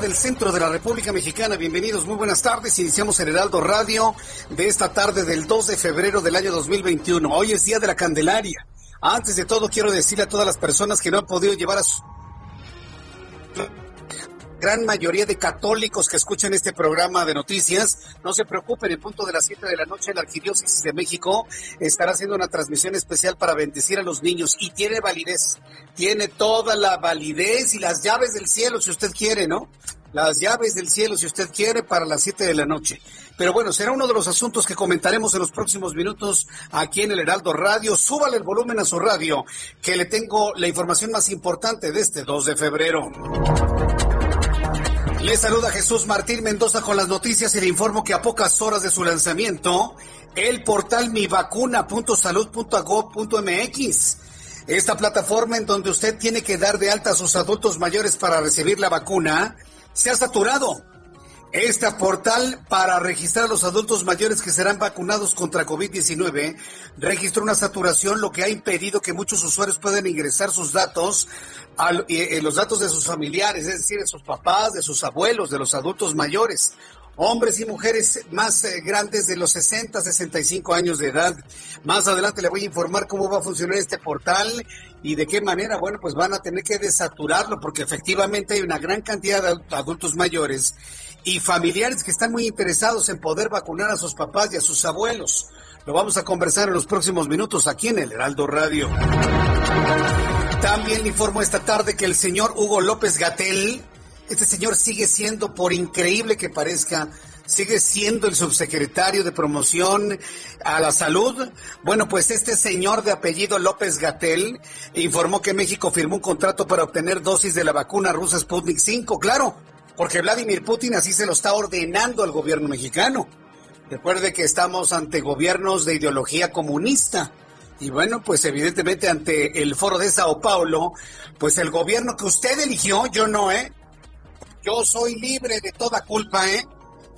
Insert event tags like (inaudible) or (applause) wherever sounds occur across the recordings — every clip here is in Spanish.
Del centro de la República Mexicana. Bienvenidos, muy buenas tardes. Iniciamos el Heraldo Radio de esta tarde del 2 de febrero del año 2021. Hoy es Día de la Candelaria. Antes de todo, quiero decirle a todas las personas que no han podido llevar a su gran mayoría de católicos que escuchan este programa de noticias, no se preocupen, en punto de las 7 de la noche la Arquidiócesis de México estará haciendo una transmisión especial para bendecir a los niños y tiene validez, tiene toda la validez y las llaves del cielo si usted quiere, ¿no? Las llaves del cielo si usted quiere para las 7 de la noche. Pero bueno, será uno de los asuntos que comentaremos en los próximos minutos aquí en el Heraldo Radio. Súbale el volumen a su radio, que le tengo la información más importante de este 2 de febrero. Le saluda Jesús Martín Mendoza con las noticias y le informo que a pocas horas de su lanzamiento, el portal mivacuna.salud.gov.mx, esta plataforma en donde usted tiene que dar de alta a sus adultos mayores para recibir la vacuna, se ha saturado. Este portal para registrar a los adultos mayores que serán vacunados contra COVID-19 registró una saturación, lo que ha impedido que muchos usuarios puedan ingresar sus datos, a, eh, los datos de sus familiares, es decir, de sus papás, de sus abuelos, de los adultos mayores hombres y mujeres más eh, grandes de los 60, 65 años de edad. Más adelante le voy a informar cómo va a funcionar este portal y de qué manera, bueno, pues van a tener que desaturarlo porque efectivamente hay una gran cantidad de adultos mayores y familiares que están muy interesados en poder vacunar a sus papás y a sus abuelos. Lo vamos a conversar en los próximos minutos aquí en el Heraldo Radio. También informo esta tarde que el señor Hugo López Gatel, este señor sigue siendo, por increíble que parezca, sigue siendo el subsecretario de promoción a la salud. Bueno, pues este señor de apellido López Gatel informó que México firmó un contrato para obtener dosis de la vacuna rusa Sputnik 5, claro, porque Vladimir Putin así se lo está ordenando al gobierno mexicano. Recuerde que estamos ante gobiernos de ideología comunista. Y bueno, pues evidentemente ante el foro de Sao Paulo, pues el gobierno que usted eligió, yo no, ¿eh? Yo soy libre de toda culpa, ¿eh?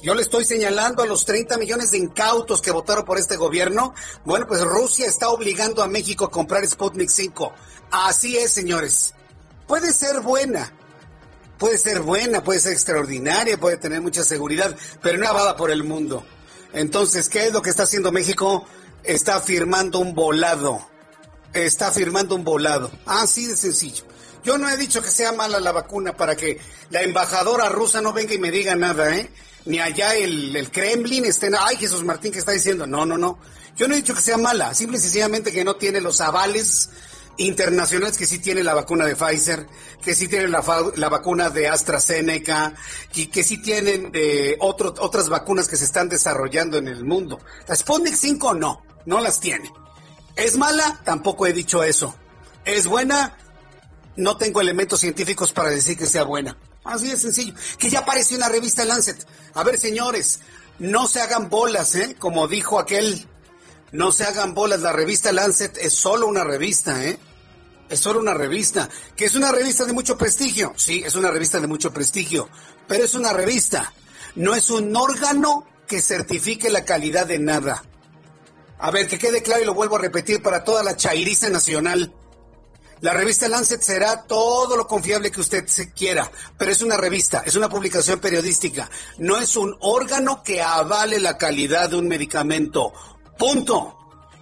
Yo le estoy señalando a los 30 millones de incautos que votaron por este gobierno. Bueno, pues Rusia está obligando a México a comprar Sputnik 5. Así es, señores. Puede ser buena, puede ser buena, puede ser extraordinaria, puede tener mucha seguridad, pero no avala por el mundo. Entonces, ¿qué es lo que está haciendo México? Está firmando un volado. Está firmando un volado. Así de sencillo. Yo no he dicho que sea mala la vacuna para que la embajadora rusa no venga y me diga nada, ¿eh? Ni allá el, el Kremlin esté... Ay, Jesús Martín, ¿qué está diciendo? No, no, no. Yo no he dicho que sea mala. Simple y sencillamente que no tiene los avales internacionales que sí tiene la vacuna de Pfizer, que sí tiene la, vacuna de AstraZeneca, y que sí tienen eh, otras vacunas que se están desarrollando en el mundo. La Sputnik 5 no, no las tiene. ¿Es mala? Tampoco he dicho eso. ¿Es buena? No tengo elementos científicos para decir que sea buena. Así de sencillo. Que ya apareció en la revista Lancet. A ver, señores, no se hagan bolas, ¿eh? Como dijo aquel, no se hagan bolas. La revista Lancet es solo una revista, ¿eh? Es solo una revista. ¿Que es una revista de mucho prestigio? Sí, es una revista de mucho prestigio. Pero es una revista. No es un órgano que certifique la calidad de nada. A ver, que quede claro y lo vuelvo a repetir para toda la chairiza nacional. La revista Lancet será todo lo confiable que usted se quiera, pero es una revista, es una publicación periodística, no es un órgano que avale la calidad de un medicamento. Punto.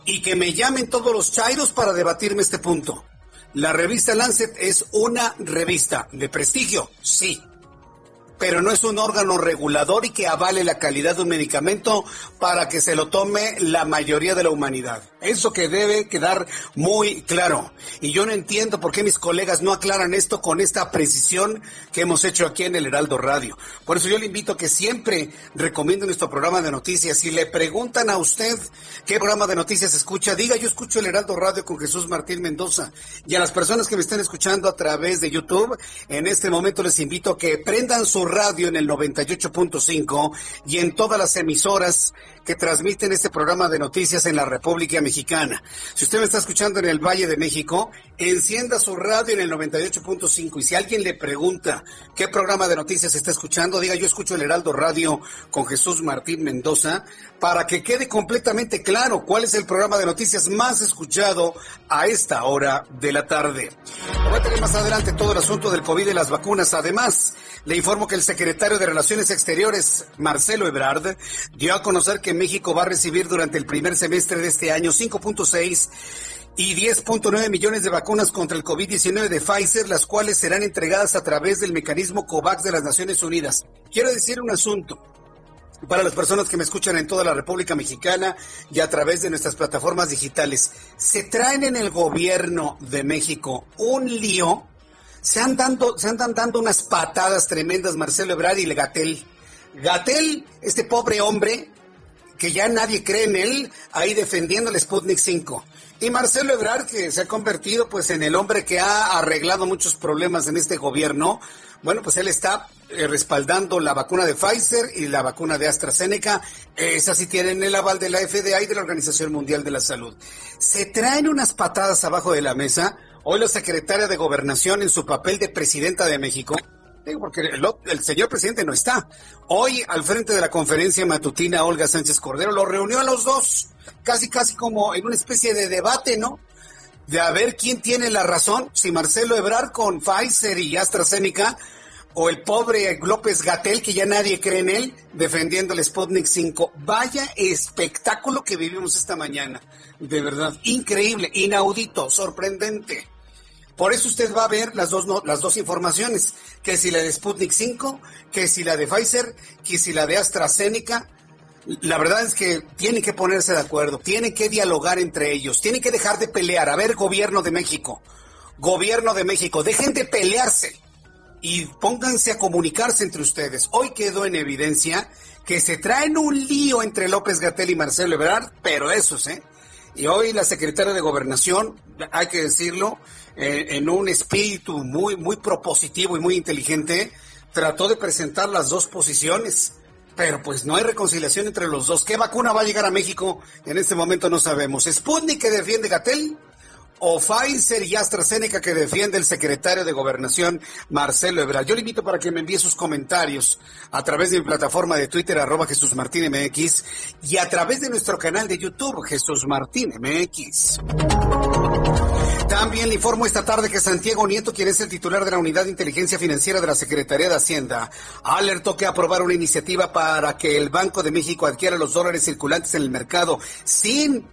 Y que me llamen todos los chairos para debatirme este punto. La revista Lancet es una revista de prestigio, sí, pero no es un órgano regulador y que avale la calidad de un medicamento para que se lo tome la mayoría de la humanidad. Eso que debe quedar muy claro. Y yo no entiendo por qué mis colegas no aclaran esto con esta precisión que hemos hecho aquí en el Heraldo Radio. Por eso yo le invito a que siempre recomiende nuestro programa de noticias. Si le preguntan a usted qué programa de noticias escucha, diga yo escucho el Heraldo Radio con Jesús Martín Mendoza. Y a las personas que me están escuchando a través de YouTube, en este momento les invito a que prendan su radio en el 98.5 y en todas las emisoras que transmiten este programa de noticias en la República Mexicana. Si usted me está escuchando en el Valle de México, encienda su radio en el 98.5 y si alguien le pregunta qué programa de noticias está escuchando, diga yo escucho el Heraldo Radio con Jesús Martín Mendoza para que quede completamente claro cuál es el programa de noticias más escuchado a esta hora de la tarde. Voy a tener más adelante todo el asunto del COVID y las vacunas. Además, le informo que el secretario de Relaciones Exteriores, Marcelo Ebrard, dio a conocer que México va a recibir durante el primer semestre de este año 5.6 y 10.9 millones de vacunas contra el COVID-19 de Pfizer, las cuales serán entregadas a través del mecanismo COVAX de las Naciones Unidas. Quiero decir un asunto para las personas que me escuchan en toda la República Mexicana y a través de nuestras plataformas digitales. Se traen en el gobierno de México un lío se, han dando, se andan dando unas patadas tremendas Marcelo Ebrard y Gatel. Gatel, este pobre hombre, que ya nadie cree en él, ahí defendiendo el Sputnik 5. Y Marcelo Ebrard, que se ha convertido pues en el hombre que ha arreglado muchos problemas en este gobierno, bueno, pues él está eh, respaldando la vacuna de Pfizer y la vacuna de AstraZeneca. Esas sí tienen el aval de la FDA y de la Organización Mundial de la Salud. Se traen unas patadas abajo de la mesa Hoy la secretaria de Gobernación en su papel de presidenta de México, porque el, señor presidente no está. Hoy al frente de la conferencia matutina Olga Sánchez Cordero lo reunió a los dos, casi casi como en una especie de debate, ¿no? De a ver quién tiene la razón, si Marcelo Ebrard con Pfizer y AstraZeneca o el pobre López Gatel, que ya nadie cree en él, defendiendo el Sputnik 5. Vaya espectáculo que vivimos esta mañana. De verdad, increíble, inaudito, sorprendente. Por eso usted va a ver las dos, las dos informaciones, que si la de Sputnik 5, que si la de Pfizer, que si la de AstraZeneca. La verdad es que tienen que ponerse de acuerdo, tienen que dialogar entre ellos, tienen que dejar de pelear. A ver, gobierno de México, gobierno de México, dejen de pelearse y pónganse a comunicarse entre ustedes. Hoy quedó en evidencia que se traen un lío entre López Gatel y Marcelo Ebrard, pero esos, ¿eh? Y hoy la secretaria de Gobernación, hay que decirlo, eh, en un espíritu muy, muy propositivo y muy inteligente, trató de presentar las dos posiciones. Pero pues no hay reconciliación entre los dos. ¿Qué vacuna va a llegar a México? En este momento no sabemos. ¿Sputnik que defiende Gatel? ¿O Pfizer y AstraZeneca que defiende el secretario de Gobernación, Marcelo Ebrard? Yo le invito para que me envíe sus comentarios a través de mi plataforma de Twitter, arroba Jesús Martín MX, y a través de nuestro canal de YouTube, Jesús Martín MX. También le informo esta tarde que Santiago Nieto, quien es el titular de la Unidad de Inteligencia Financiera de la Secretaría de Hacienda, alertó que aprobar una iniciativa para que el Banco de México adquiera los dólares circulantes en el mercado sin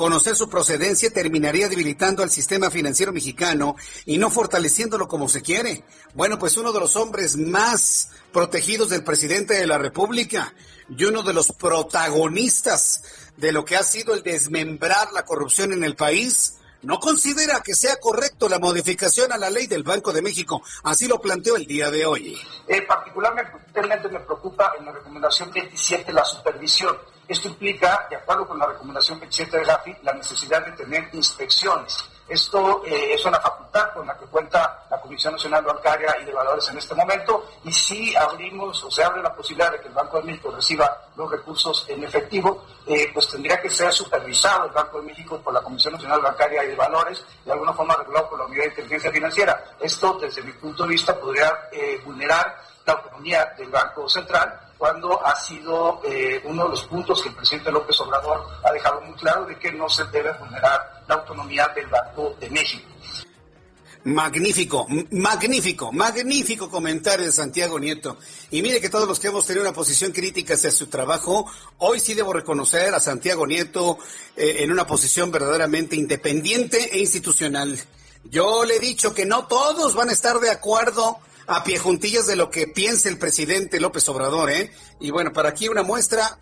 conocer su procedencia terminaría debilitando al sistema financiero mexicano y no fortaleciéndolo como se quiere. Bueno, pues uno de los hombres más protegidos del presidente de la República y uno de los protagonistas de lo que ha sido el desmembrar la corrupción en el país, no considera que sea correcto la modificación a la ley del Banco de México. Así lo planteó el día de hoy. Eh, particularmente me preocupa en la recomendación 27 la supervisión. Esto implica, de acuerdo con la recomendación 27 de GAFI, la necesidad de tener inspecciones. Esto eh, es una facultad con la que cuenta la Comisión Nacional Bancaria y de Valores en este momento. Y si abrimos o se abre la posibilidad de que el Banco de México reciba los recursos en efectivo, eh, pues tendría que ser supervisado el Banco de México por la Comisión Nacional Bancaria y de Valores, de alguna forma regulado por la Unidad de Inteligencia Financiera. Esto, desde mi punto de vista, podría eh, vulnerar la autonomía del Banco Central cuando ha sido eh, uno de los puntos que el presidente López Obrador ha dejado muy claro de que no se debe vulnerar la autonomía del Banco de México. Magnífico, magnífico, magnífico comentario de Santiago Nieto. Y mire que todos los que hemos tenido una posición crítica hacia su trabajo, hoy sí debo reconocer a Santiago Nieto eh, en una posición verdaderamente independiente e institucional. Yo le he dicho que no todos van a estar de acuerdo a pie juntillas de lo que piense el presidente López Obrador, ¿eh? Y bueno, para aquí una muestra,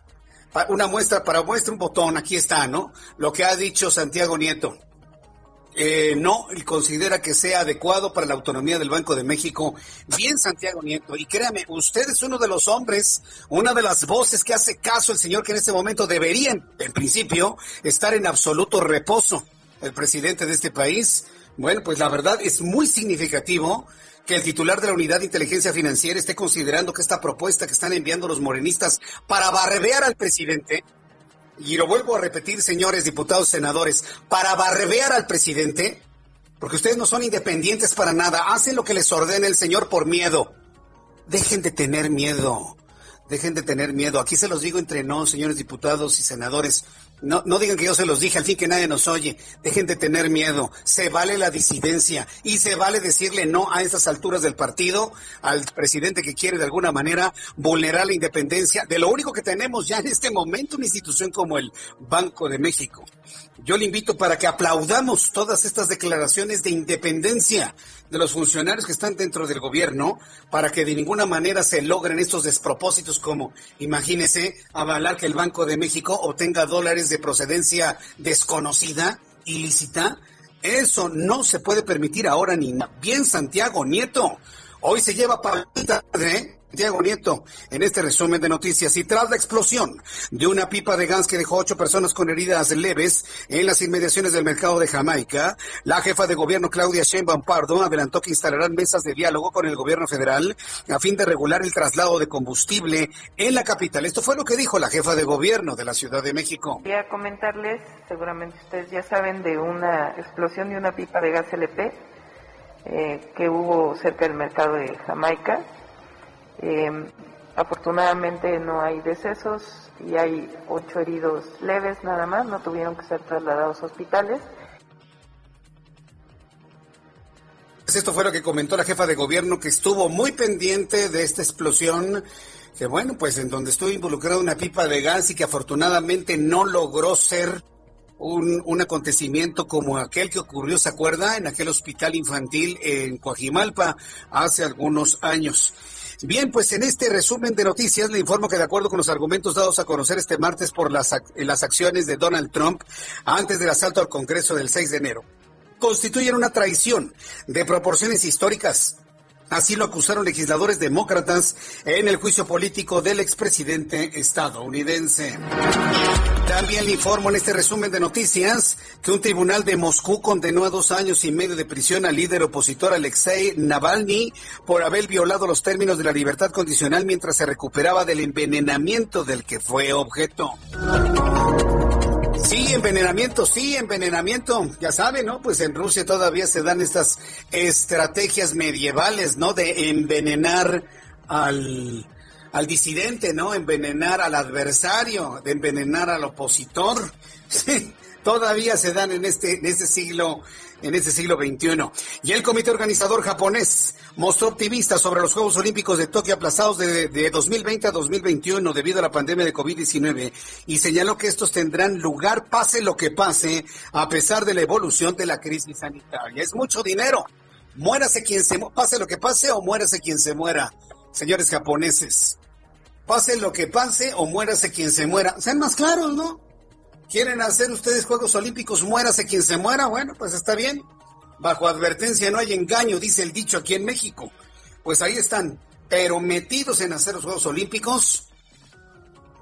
una muestra, para muestra un botón, aquí está, ¿no? Lo que ha dicho Santiago Nieto eh, no considera que sea adecuado para la autonomía del Banco de México. Bien, Santiago Nieto, y créame, usted es uno de los hombres, una de las voces que hace caso el señor que en este momento deberían, en principio, estar en absoluto reposo. El presidente de este país, bueno, pues la verdad es muy significativo que el titular de la Unidad de Inteligencia Financiera esté considerando que esta propuesta que están enviando los morenistas para barbear al presidente y lo vuelvo a repetir, señores diputados, senadores, para barbear al presidente, porque ustedes no son independientes para nada, hacen lo que les ordena el señor por miedo. Dejen de tener miedo, dejen de tener miedo. Aquí se los digo entre nos, señores diputados y senadores. No, no digan que yo se los dije, al fin que nadie nos oye. Dejen de tener miedo. Se vale la disidencia y se vale decirle no a estas alturas del partido al presidente que quiere de alguna manera vulnerar la independencia de lo único que tenemos ya en este momento, una institución como el Banco de México. Yo le invito para que aplaudamos todas estas declaraciones de independencia de los funcionarios que están dentro del gobierno para que de ninguna manera se logren estos despropósitos como, imagínese, avalar que el Banco de México obtenga dólares de procedencia desconocida, ilícita. Eso no se puede permitir ahora ni bien Santiago Nieto. Hoy se lleva para ¿eh? Diego Nieto, en este resumen de noticias. Y tras la explosión de una pipa de gas que dejó ocho personas con heridas leves en las inmediaciones del mercado de Jamaica, la jefa de gobierno Claudia Sheinbaum Pardo adelantó que instalarán mesas de diálogo con el gobierno federal a fin de regular el traslado de combustible en la capital. Esto fue lo que dijo la jefa de gobierno de la Ciudad de México. Quería comentarles, seguramente ustedes ya saben, de una explosión de una pipa de gas LP eh, que hubo cerca del mercado de Jamaica eh, afortunadamente no hay decesos y hay ocho heridos leves nada más, no tuvieron que ser trasladados a hospitales. Pues esto fue lo que comentó la jefa de gobierno que estuvo muy pendiente de esta explosión, que bueno, pues en donde estuvo involucrada una pipa de gas y que afortunadamente no logró ser un, un, acontecimiento como aquel que ocurrió, ¿se acuerda? En aquel hospital infantil en Coajimalpa hace algunos años. Bien, pues en este resumen de noticias le informo que de acuerdo con los argumentos dados a conocer este martes por las, las acciones de Donald Trump antes del asalto al Congreso del 6 de enero, constituyen una traición de proporciones históricas Así lo acusaron legisladores demócratas en el juicio político del expresidente estadounidense. También le informo en este resumen de noticias que un tribunal de Moscú condenó a dos años y medio de prisión al líder opositor Alexei Navalny por haber violado los términos de la libertad condicional mientras se recuperaba del envenenamiento del que fue objeto. Sí, envenenamiento, sí, envenenamiento. Ya saben, ¿no? Pues en Rusia todavía se dan estas estrategias medievales, ¿no? De envenenar al, al disidente, ¿no? Envenenar al adversario, de envenenar al opositor. (laughs) Sí, todavía se dan en este, en este siglo en este siglo XXI. Y el comité organizador japonés mostró optimista sobre los Juegos Olímpicos de Tokio aplazados de, de 2020 a 2021 debido a la pandemia de COVID-19 y señaló que estos tendrán lugar pase lo que pase a pesar de la evolución de la crisis sanitaria. Es mucho dinero. Muérase quien se pase lo que pase o muérase quien se muera, señores japoneses. Pase lo que pase o muérase quien se muera. Sean más claros, ¿no? ¿Quieren hacer ustedes Juegos Olímpicos? Muérase quien se muera. Bueno, pues está bien. Bajo advertencia no hay engaño, dice el dicho aquí en México. Pues ahí están, pero metidos en hacer los Juegos Olímpicos,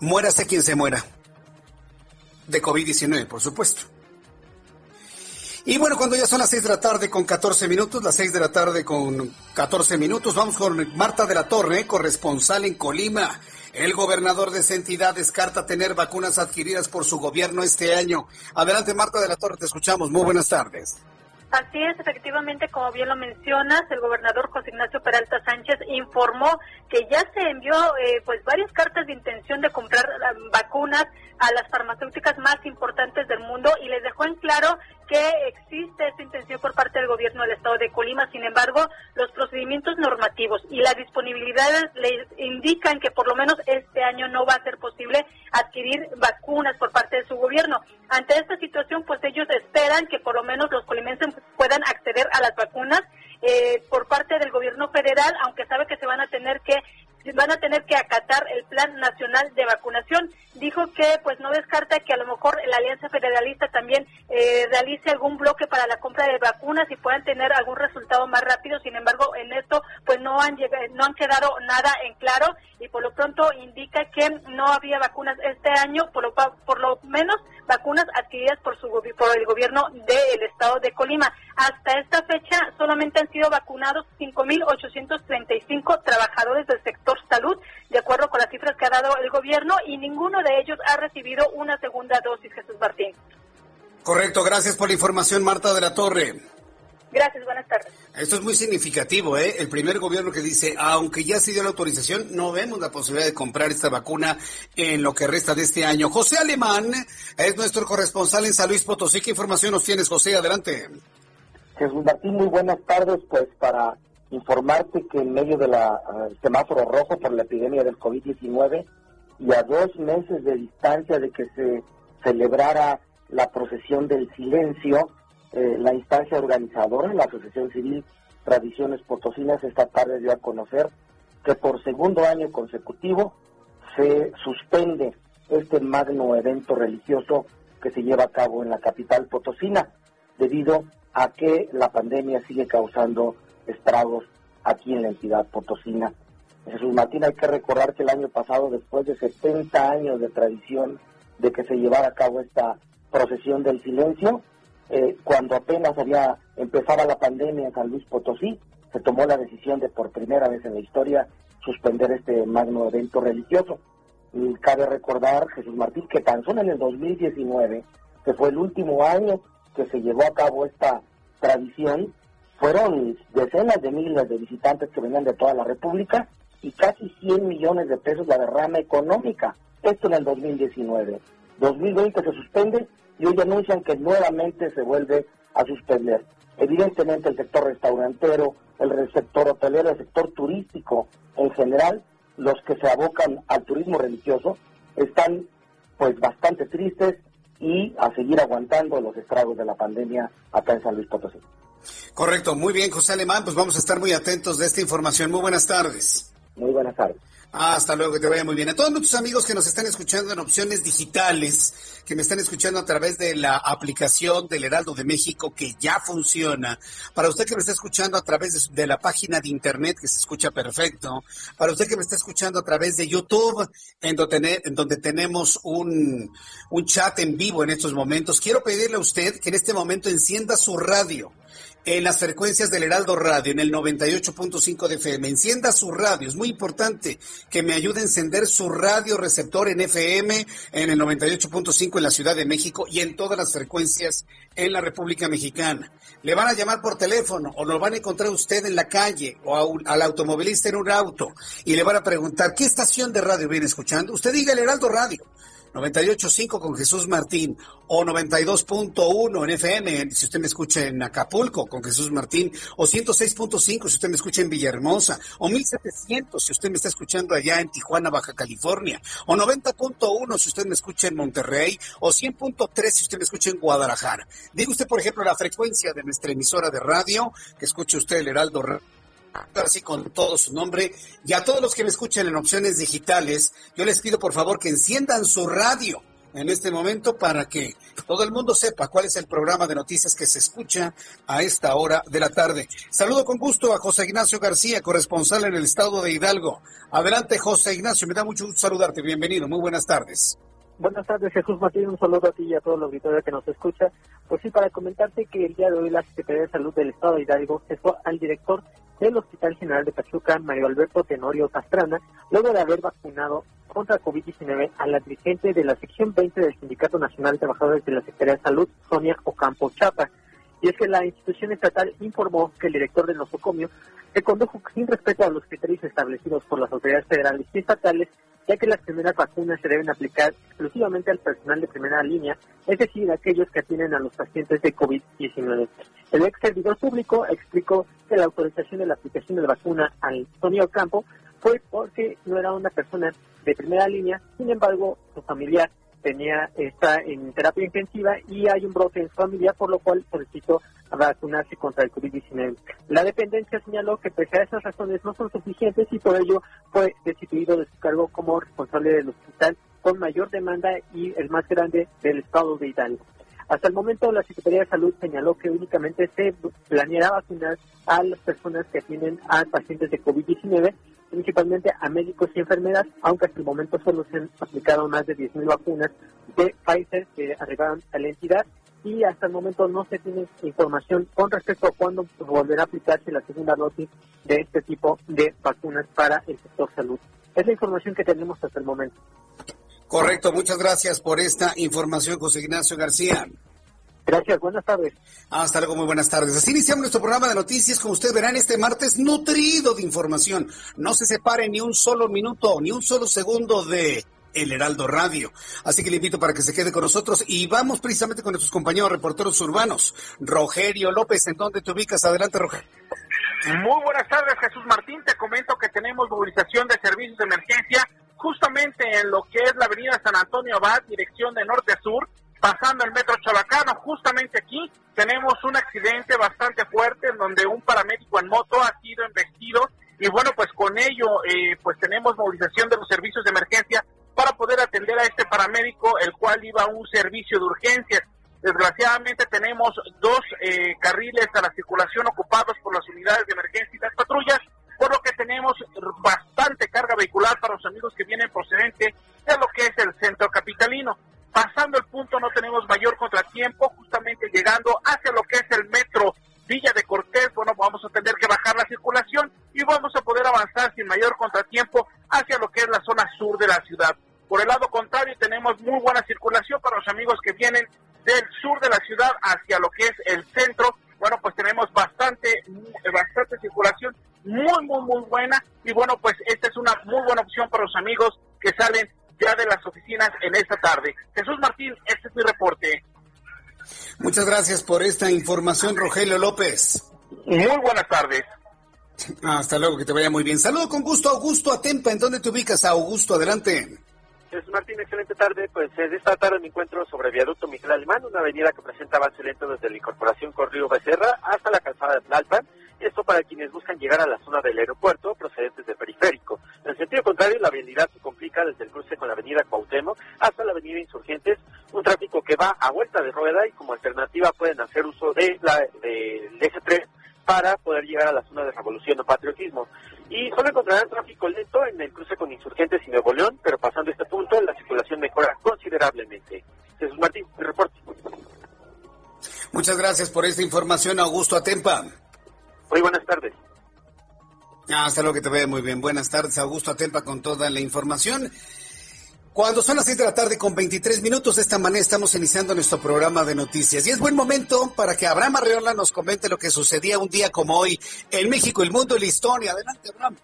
muérase quien se muera. De COVID-19, por supuesto. Y bueno, cuando ya son las 6 de la tarde con 14 minutos, las 6 de la tarde con 14 minutos, vamos con Marta de la Torre, corresponsal en Colima. El gobernador de esa entidad descarta tener vacunas adquiridas por su gobierno este año. Adelante, Marta de la Torre, te escuchamos. Muy buenas tardes. Así es, efectivamente, como bien lo mencionas, el gobernador José Ignacio Peralta Sánchez informó que ya se envió eh, pues varias cartas de intención de comprar eh, vacunas a las farmacéuticas más importantes del mundo y les dejó en claro que existe esta intención por parte del gobierno del estado de Colima. Sin embargo, los procedimientos normativos y las disponibilidades les indican que por lo menos este año no va a ser posible adquirir vacunas por parte de su gobierno. Ante esta situación, pues ellos esperan que por lo menos los colimenses puedan acceder a las vacunas eh, por parte del gobierno federal, aunque sabe que se van a tener que van a tener que acatar el Plan Nacional de Vacunación. Dijo que pues no descarta que a lo mejor la Alianza Federalista también eh, realice algún bloque para la compra de vacunas y puedan tener algún resultado más rápido. Sin embargo, en esto pues no han llegado, no han quedado nada en claro y por lo pronto indica que no había vacunas este año, por lo, por lo menos vacunas adquiridas por su por el gobierno del estado de Colima. Hasta esta fecha solamente han sido vacunados 5.835 trabajadores del sector salud, de acuerdo con las cifras que ha dado el gobierno, y ninguno de ellos ha recibido una segunda dosis, Jesús Martín. Correcto, gracias por la información, Marta de la Torre. Gracias, buenas tardes. Esto es muy significativo, ¿eh? El primer gobierno que dice, aunque ya se dio la autorización, no vemos la posibilidad de comprar esta vacuna en lo que resta de este año. José Alemán es nuestro corresponsal en San Luis Potosí. ¿Qué información nos tienes, José? Adelante. Jesús Martín, muy buenas tardes. Pues para informarte que en medio del semáforo rojo por la epidemia del COVID-19 y a dos meses de distancia de que se celebrara la procesión del silencio, eh, la instancia organizadora, la Asociación Civil Tradiciones Potosinas, esta tarde dio a conocer que por segundo año consecutivo se suspende este magno evento religioso que se lleva a cabo en la capital potosina, debido a que la pandemia sigue causando estragos aquí en la entidad potosina. Jesús Martín, hay que recordar que el año pasado, después de 70 años de tradición de que se llevara a cabo esta procesión del silencio, eh, cuando apenas había empezado la pandemia en San Luis Potosí, se tomó la decisión de por primera vez en la historia suspender este magno evento religioso. Y cabe recordar, Jesús Martín, que tan solo en el 2019, que fue el último año que se llevó a cabo esta tradición, fueron decenas de miles de visitantes que venían de toda la República y casi 100 millones de pesos la derrama económica. Esto en el 2019. 2020 se suspende y hoy anuncian que nuevamente se vuelve a suspender. Evidentemente el sector restaurantero, el sector hotelero, el sector turístico en general, los que se abocan al turismo religioso, están pues bastante tristes y a seguir aguantando los estragos de la pandemia acá en San Luis Potosí. Correcto, muy bien, José Alemán, pues vamos a estar muy atentos de esta información. Muy buenas tardes. Muy buenas tardes. Hasta luego, que te vaya muy bien. A todos nuestros amigos que nos están escuchando en opciones digitales, que me están escuchando a través de la aplicación del Heraldo de México que ya funciona, para usted que me está escuchando a través de, la página de internet que se escucha perfecto, para usted que me está escuchando a través de YouTube, en donde, en donde tenemos un, un chat en vivo en estos momentos, quiero pedirle a usted que en este momento encienda su radio en las frecuencias del Heraldo Radio, en el 98.5 de FM. Encienda su radio, es muy importante que me ayude a encender su radio receptor en FM, en el 98.5 en la Ciudad de México y en todas las frecuencias en la República Mexicana. Le van a llamar por teléfono o lo van a encontrar usted en la calle o al automovilista en un auto y le van a preguntar, ¿qué estación de radio viene escuchando? Usted diga el Heraldo Radio 98.5 con Jesús Martín o 92.1 en FM si usted me escucha en Acapulco con Jesús Martín o 106.5 si usted me escucha en Villahermosa o 1700 si usted me está escuchando allá en Tijuana, Baja California o 90.1 si usted me escucha en Monterrey o 100.3 si usted me escucha en Guadalajara. Diga usted, por ejemplo, la frecuencia de nuestra emisora de radio que escuche usted el Heraldo así con todo su nombre. Y a todos los que me escuchan en opciones digitales, yo les pido por favor que enciendan su radio en este momento para que todo el mundo sepa cuál es el programa de noticias que se escucha a esta hora de la tarde. Saludo con gusto a José Ignacio García, corresponsal en el estado de Hidalgo. Adelante, José Ignacio, me da mucho gusto saludarte. Bienvenido, muy buenas tardes. Buenas tardes, Jesús Martín. Un saludo a ti y a todos los auditorio que nos escucha. Pues sí, para comentarte que el día de hoy la Secretaría de Salud del Estado de Hidalgo cesó al director del Hospital General de Pachuca, Mario Alberto Tenorio Pastrana, luego de haber vacunado contra COVID-19 a la dirigente de la sección 20 del Sindicato Nacional de Trabajadores de la Secretaría de Salud, Sonia Ocampo Chapa. Y es que la institución estatal informó que el director del nosocomio se condujo sin respeto a los criterios establecidos por las autoridades federales y estatales, ya que las primeras vacunas se deben aplicar exclusivamente al personal de primera línea, es decir, aquellos que atienden a los pacientes de COVID-19. El ex servidor público explicó que la autorización de la aplicación de la vacuna al Antonio Campo fue porque no era una persona de primera línea, sin embargo, su familiar tenía está en terapia intensiva y hay un brote en su familia, por lo cual solicitó vacunarse contra el COVID-19. La dependencia señaló que pese a esas razones no son suficientes y por ello fue destituido de su cargo como responsable del hospital con mayor demanda y el más grande del estado de Hidalgo. Hasta el momento, la Secretaría de Salud señaló que únicamente se planeará vacunar a las personas que atienden a pacientes de COVID-19, principalmente a médicos y enfermeras, aunque hasta el momento solo se han aplicado más de 10.000 vacunas de Pfizer que arribaron a la entidad y hasta el momento no se tiene información con respecto a cuándo volverá a aplicarse la segunda dosis de este tipo de vacunas para el sector salud. Es la información que tenemos hasta el momento. Correcto, muchas gracias por esta información, José Ignacio García. Gracias, buenas tardes. Hasta luego, muy buenas tardes. Así iniciamos nuestro programa de noticias, como ustedes verán, este martes nutrido de información. No se separe ni un solo minuto, ni un solo segundo de El Heraldo Radio. Así que le invito para que se quede con nosotros y vamos precisamente con nuestros compañeros reporteros urbanos. Rogerio López, ¿en dónde te ubicas? Adelante, Rogerio. Muy buenas tardes, Jesús Martín. Te comento que tenemos movilización de servicios de emergencia justamente en lo que es la avenida San Antonio Abad, dirección de norte a sur, pasando el metro Chabacano. Justamente aquí tenemos un accidente bastante fuerte en donde un paramédico en moto ha sido embestido y bueno, pues con ello eh, pues tenemos movilización de los servicios de emergencia para poder atender a este paramédico, el cual iba a un servicio de urgencias. Desgraciadamente tenemos dos eh, carriles a la circulación ocupados por las unidades de emergencia y las patrullas, por lo que tenemos bastante carga vehicular para los amigos que vienen procedente de lo que es el centro capitalino. Pasando el punto no tenemos mayor contratiempo, justamente llegando hacia lo que es el metro Villa de Cortés, bueno, vamos a tener que bajar la circulación y vamos a poder avanzar sin mayor contratiempo hacia lo que es la zona sur de la ciudad. Por el lado contrario, tenemos muy buena circulación para los amigos que vienen del sur de la ciudad hacia lo que es el centro. Bueno, pues tenemos bastante, bastante circulación, muy, muy, muy buena. Y bueno, pues esta es una muy buena opción para los amigos que salen ya de las oficinas en esta tarde. Jesús Martín, este es mi reporte. Muchas gracias por esta información, Rogelio López. Muy buenas tardes. Hasta luego, que te vaya muy bien. Saludo con gusto, Augusto Atempa. ¿En dónde te ubicas, Augusto? Adelante. Jesús Martín, excelente tarde. Pues esta tarde me encuentro sobre Viaducto Miguel Alemán, una avenida que presenta avance lento desde la Incorporación Corrío Becerra hasta la calzada de Tlalpan. Esto para quienes buscan llegar a la zona del aeropuerto procedentes del periférico. En sentido contrario, la vialidad se complica desde el cruce con la avenida Cuauhtémoc hasta la avenida Insurgentes, un tráfico que va a vuelta de rueda y como alternativa pueden hacer uso de la del eje 3 para poder llegar a la zona de revolución o patriotismo. Y solo encontrarán tráfico lento en el cruce con Insurgentes y Nuevo León, pero pasando este punto la circulación mejora considerablemente. Jesús Martín, reporte. Muchas gracias por esta información, Augusto Atempa. Muy buenas tardes. Hasta luego, que te vea muy bien. Buenas tardes, Augusto Atempa, con toda la información. Cuando son las 6 de la tarde con 23 minutos, de esta manera estamos iniciando nuestro programa de noticias. Y es buen momento para que Abraham Arreola nos comente lo que sucedía un día como hoy en México, el mundo y la historia. Adelante, Abraham.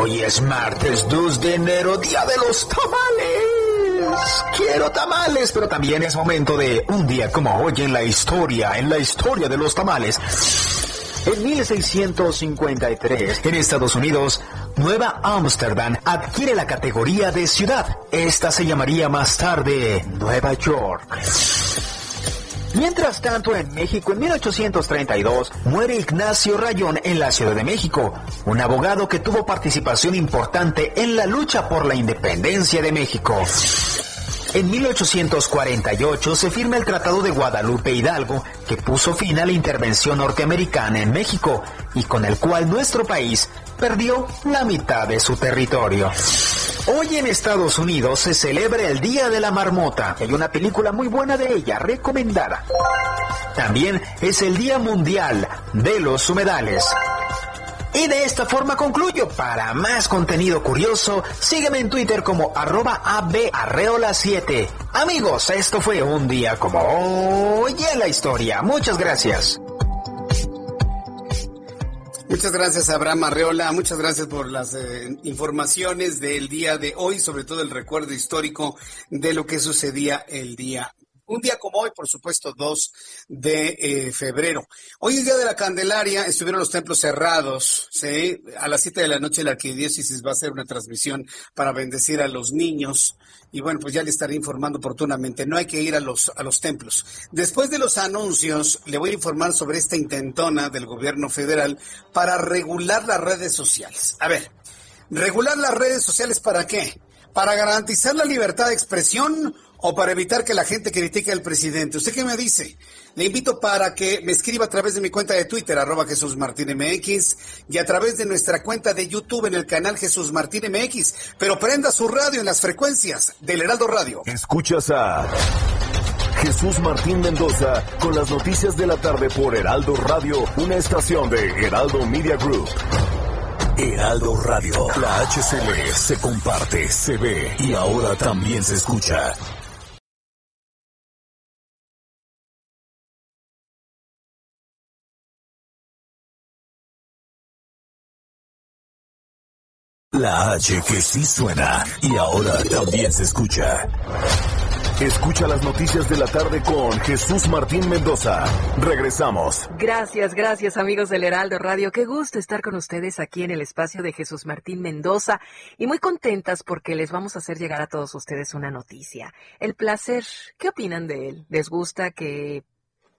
Hoy es martes 2 de enero, día de los tamales. Quiero tamales, pero también es momento de un día como hoy en la historia, en la historia de los tamales. En 1653, en Estados Unidos, Nueva Ámsterdam adquiere la categoría de ciudad. Esta se llamaría más tarde Nueva York. Mientras tanto, en México, en 1832, muere Ignacio Rayón en la Ciudad de México, un abogado que tuvo participación importante en la lucha por la independencia de México. En 1848 se firma el Tratado de Guadalupe Hidalgo, que puso fin a la intervención norteamericana en México y con el cual nuestro país perdió la mitad de su territorio. Hoy en Estados Unidos se celebra el Día de la Marmota. Hay una película muy buena de ella, recomendada. También es el Día Mundial de los Humedales. Y de esta forma concluyo. Para más contenido curioso, sígueme en Twitter como arroba abarreola7. Amigos, esto fue un día como hoy en la historia. Muchas gracias. Muchas gracias, Abraham Arreola. Muchas gracias por las eh, informaciones del día de hoy, sobre todo el recuerdo histórico de lo que sucedía el día un día como hoy, por supuesto, 2 de eh, febrero. Hoy es día de la Candelaria, estuvieron los templos cerrados, ¿sí? A las 7 de la noche la arquidiócesis va a hacer una transmisión para bendecir a los niños. Y bueno, pues ya le estaré informando oportunamente. No hay que ir a los, a los templos. Después de los anuncios, le voy a informar sobre esta intentona del gobierno federal para regular las redes sociales. A ver, ¿regular las redes sociales para qué? ¿Para garantizar la libertad de expresión o para evitar que la gente critique al presidente. ¿Usted qué me dice? Le invito para que me escriba a través de mi cuenta de Twitter, arroba Jesús Martín MX, y a través de nuestra cuenta de YouTube en el canal Jesús Martín MX. Pero prenda su radio en las frecuencias del Heraldo Radio. Escuchas a Jesús Martín Mendoza con las noticias de la tarde por Heraldo Radio, una estación de Heraldo Media Group. Heraldo Radio, la HCL se comparte, se ve y ahora también se escucha. La H que sí suena y ahora también se escucha. Escucha las noticias de la tarde con Jesús Martín Mendoza. Regresamos. Gracias, gracias amigos del Heraldo Radio. Qué gusto estar con ustedes aquí en el espacio de Jesús Martín Mendoza y muy contentas porque les vamos a hacer llegar a todos ustedes una noticia. El placer, ¿qué opinan de él? ¿Les gusta que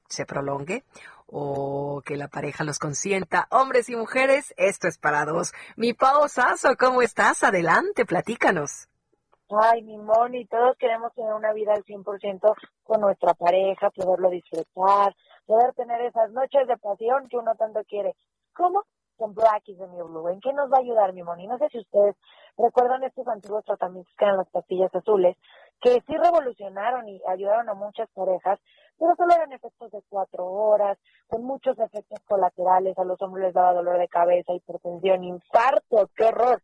se prolonge? O que la pareja los consienta. Hombres y mujeres, esto es para dos. Mi Pao Sasso, ¿cómo estás? Adelante, platícanos. Ay, mi Moni, todos queremos tener una vida al 100% con nuestra pareja, poderlo disfrutar, poder tener esas noches de pasión que uno tanto quiere. ¿Cómo? Con Black is the New Blue. ¿En qué nos va a ayudar, mi Moni? No sé si ustedes recuerdan estos antiguos tratamientos que eran las pastillas azules, que sí revolucionaron y ayudaron a muchas parejas, pero solo eran efectos de cuatro horas, con muchos efectos colaterales, a los hombres les daba dolor de cabeza, hipertensión, infarto, qué horror.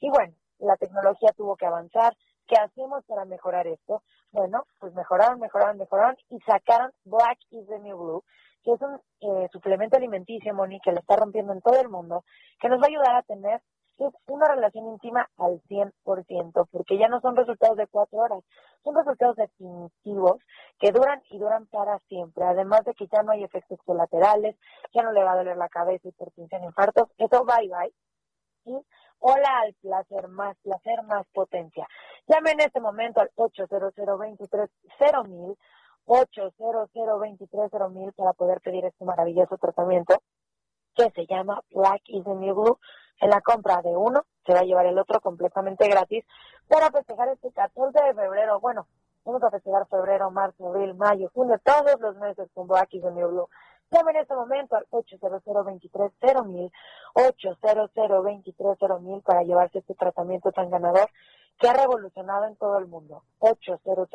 Y bueno, la tecnología tuvo que avanzar. ¿Qué hacemos para mejorar esto? Bueno, pues mejoraron, mejoraron, mejoraron y sacaron Black is the New Blue, que es un eh, suplemento alimenticio, Moni, que lo está rompiendo en todo el mundo, que nos va a ayudar a tener es una relación íntima al 100%, porque ya no son resultados de cuatro horas, son resultados definitivos que duran y duran para siempre, además de que ya no hay efectos colaterales, ya no le va a doler la cabeza, hipertensión, infartos, eso bye bye. Y hola al placer, más placer, más potencia. Llame en este momento al 800 mil 800 mil para poder pedir este maravilloso tratamiento que se llama Black is the New Blue en la compra de uno se va a llevar el otro completamente gratis para festejar este 14 de febrero. Bueno, vamos a festejar febrero, marzo, abril, mayo, junio, todos los meses con Black de Blue. Llame en este momento al 800 mil 800 mil para llevarse este tratamiento tan ganador que ha revolucionado en todo el mundo. 800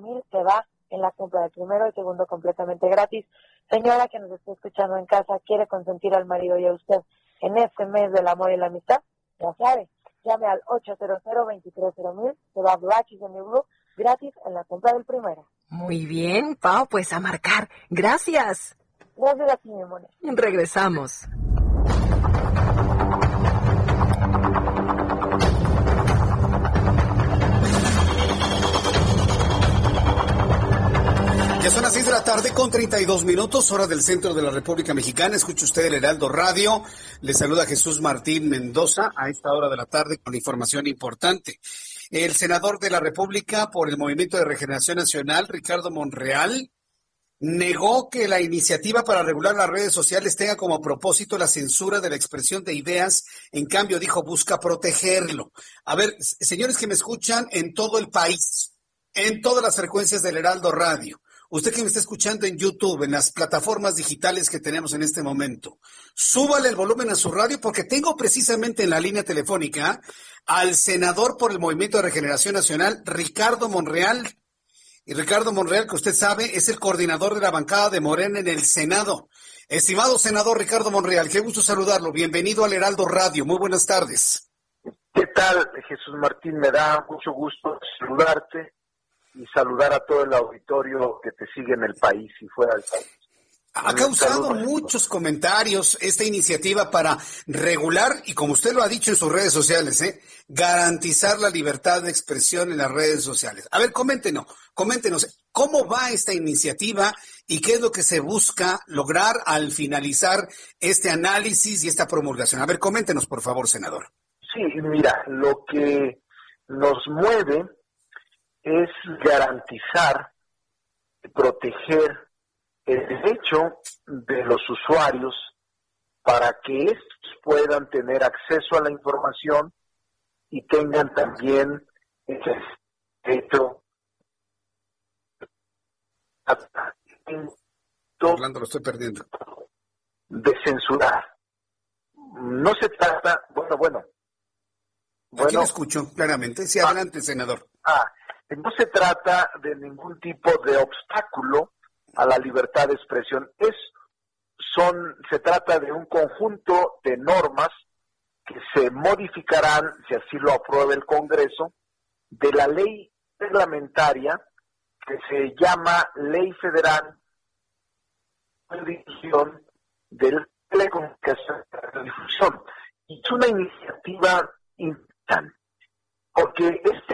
mil se va en la compra del primero y segundo completamente gratis. Señora que nos está escuchando en casa, quiere consentir al marido y a usted en este mes del amor y la amistad, ya sabe, llame al 800 mil se va a Black is Blue, gratis en la compra del primero. Muy bien, Pau, pues a marcar. Gracias. Gracias a ti, mi amor. Regresamos. Ya son las 6 de la tarde con 32 minutos, hora del centro de la República Mexicana. Escucha usted el Heraldo Radio. Le saluda Jesús Martín Mendoza a esta hora de la tarde con información importante. El senador de la República por el Movimiento de Regeneración Nacional, Ricardo Monreal, negó que la iniciativa para regular las redes sociales tenga como propósito la censura de la expresión de ideas. En cambio, dijo, busca protegerlo. A ver, señores que me escuchan en todo el país, en todas las frecuencias del Heraldo Radio. Usted que me está escuchando en YouTube, en las plataformas digitales que tenemos en este momento, súbale el volumen a su radio porque tengo precisamente en la línea telefónica al senador por el Movimiento de Regeneración Nacional, Ricardo Monreal. Y Ricardo Monreal, que usted sabe, es el coordinador de la bancada de Morena en el Senado. Estimado senador Ricardo Monreal, qué gusto saludarlo. Bienvenido al Heraldo Radio. Muy buenas tardes. ¿Qué tal, Jesús Martín? Me da mucho gusto saludarte y saludar a todo el auditorio que te sigue en el país y fuera del país. Ha causado muchos comentarios esta iniciativa para regular, y como usted lo ha dicho en sus redes sociales, ¿eh? garantizar la libertad de expresión en las redes sociales. A ver, coméntenos, coméntenos, ¿cómo va esta iniciativa y qué es lo que se busca lograr al finalizar este análisis y esta promulgación? A ver, coméntenos, por favor, senador. Sí, mira, lo que nos mueve es garantizar, proteger el derecho de los usuarios para que estos puedan tener acceso a la información y tengan también ese derecho Hablando, lo estoy perdiendo. de censurar. No se trata, bueno, bueno. Aquí lo escucho claramente. Sí, adelante, senador. Ah, no se trata de ningún tipo de obstáculo a la libertad de expresión. Es, son, se trata de un conjunto de normas que se modificarán, si así lo aprueba el Congreso, de la ley reglamentaria que se llama Ley Federal de Difusión de Telecomunicación y Difusión. Y es una iniciativa importante, porque este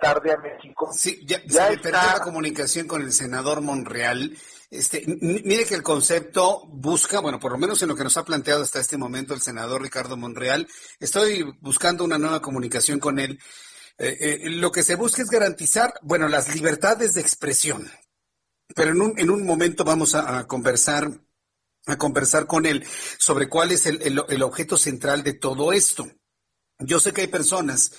tarde a México. Sí, ya, se me perdió la comunicación con el senador Monreal. Este, mire que el concepto busca, bueno, por lo menos en lo que nos ha planteado hasta este momento el senador Ricardo Monreal, estoy buscando una nueva comunicación con él. Eh, eh, lo que se busca es garantizar, bueno, las libertades de expresión. Pero en un, en un momento vamos a, conversar a conversar con él sobre cuál es el, el objeto central de todo esto. Yo sé que hay personas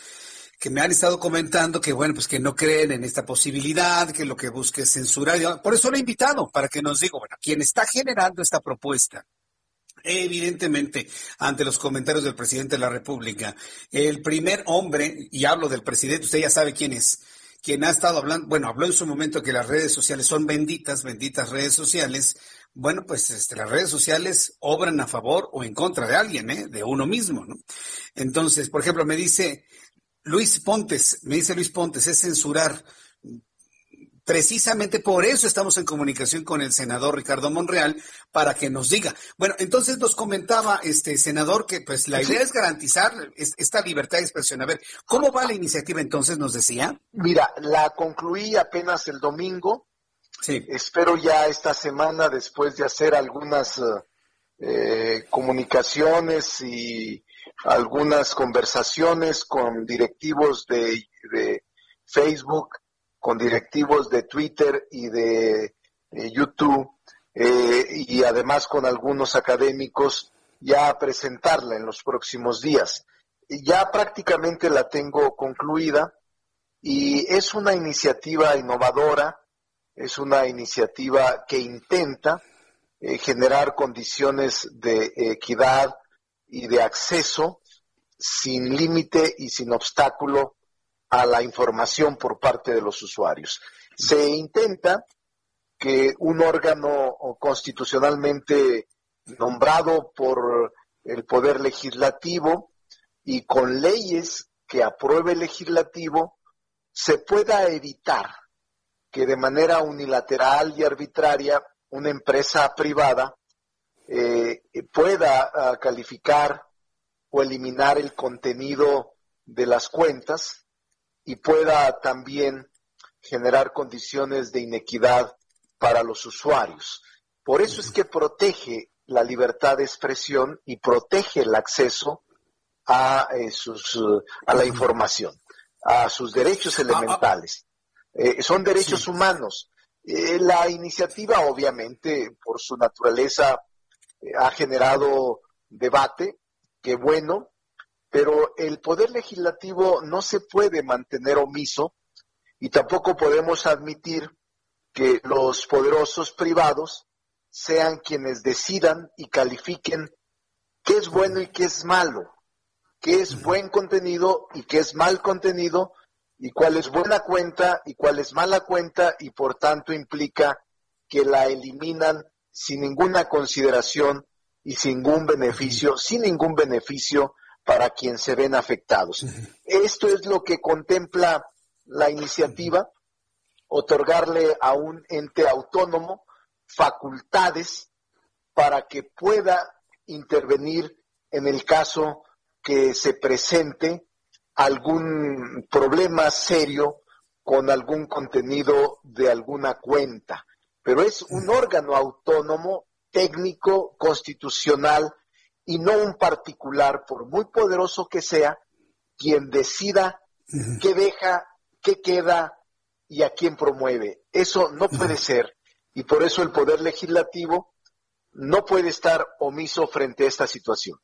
que me han estado comentando que, bueno, pues que no creen en esta posibilidad, que lo que busque es censurar. Por eso lo he invitado, para que nos diga, bueno, quien está generando esta propuesta, Evidentemente, ante los comentarios del presidente de la República, el primer hombre, y hablo del presidente, usted ya sabe quién es, quien ha estado hablando, bueno, habló en su momento que las redes sociales son benditas, benditas redes sociales. Bueno, pues este, las redes sociales obran a favor o en contra de alguien, ¿eh? de uno mismo, ¿no? Entonces, por ejemplo, me dice Luis Pontes, me dice Luis Pontes, es censurar. Precisamente por eso estamos en comunicación con el senador Ricardo Monreal para que nos diga. Bueno, entonces nos comentaba este senador que pues la idea es garantizar esta libertad de expresión. A ver, ¿cómo va la iniciativa entonces? Nos decía. Mira, la concluí apenas el domingo. Sí. Espero ya esta semana, después de hacer algunas eh, comunicaciones y algunas conversaciones con directivos de, Facebook, con directivos de Twitter y de, YouTube, eh, y además con algunos académicos, ya presentarla en los próximos días. Ya prácticamente la tengo concluida y es una iniciativa innovadora, es una iniciativa que intenta eh, generar condiciones de equidad, y de acceso sin límite y sin obstáculo a la información por parte de los usuarios. Se intenta que un órgano constitucionalmente nombrado por el Poder Legislativo y con leyes que apruebe el legislativo se pueda evitar que de manera unilateral y arbitraria una empresa privada eh, pueda ah, calificar o eliminar el contenido de las cuentas y pueda también generar condiciones de inequidad para los usuarios. Por eso es que protege la libertad de expresión y protege el acceso a, eh, sus, a la información, a sus derechos elementales. Eh, son derechos humanos. la iniciativa, obviamente, por su naturaleza ha generado debate, que bueno, pero el poder legislativo no se puede mantener omiso y tampoco podemos admitir que los poderosos privados sean quienes decidan y califiquen qué es bueno y qué es malo, qué es buen contenido y qué es mal contenido, y cuál es buena cuenta y cuál es mala cuenta, y por tanto implica que la eliminan sin ninguna consideración y sin ningún beneficio, sin ningún beneficio para quien se ven afectados. Esto es lo que contempla la iniciativa, otorgarle a un ente autónomo facultades para que pueda intervenir en el caso que se presente algún problema serio con algún contenido de alguna cuenta. Pero es un órgano autónomo, técnico, constitucional y no un particular, por muy poderoso que sea, quien decida qué deja, qué queda y a quién promueve. Eso no puede ser y por eso el Poder Legislativo no puede estar omiso frente a esta situación.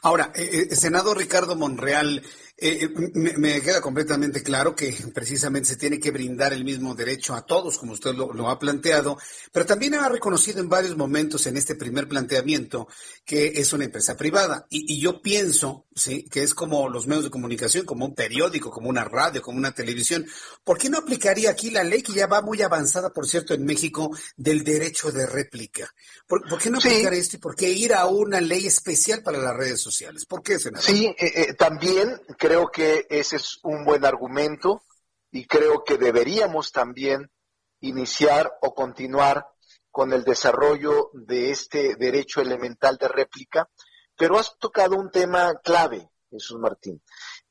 Ahora, eh, eh, senador Ricardo Monreal, eh, eh, me, queda completamente claro que precisamente se tiene que brindar el mismo derecho a todos, como usted lo, ha planteado, pero también ha reconocido en varios momentos en este primer planteamiento que es una empresa privada. Y, yo pienso, sí, que es como los medios de comunicación, como un periódico, como una radio, como una televisión. ¿Por qué no aplicaría aquí la ley que ya va muy avanzada, por cierto, en México, del derecho de réplica? ¿Por, qué no aplicar esto y por qué ir a una ley especial para las redes sociales? ¿Por qué, senador? Sí, eh, también Creo que ese es un buen argumento y creo que deberíamos también iniciar o continuar con el desarrollo de este derecho elemental de réplica, pero has tocado un tema clave, Jesús Martín.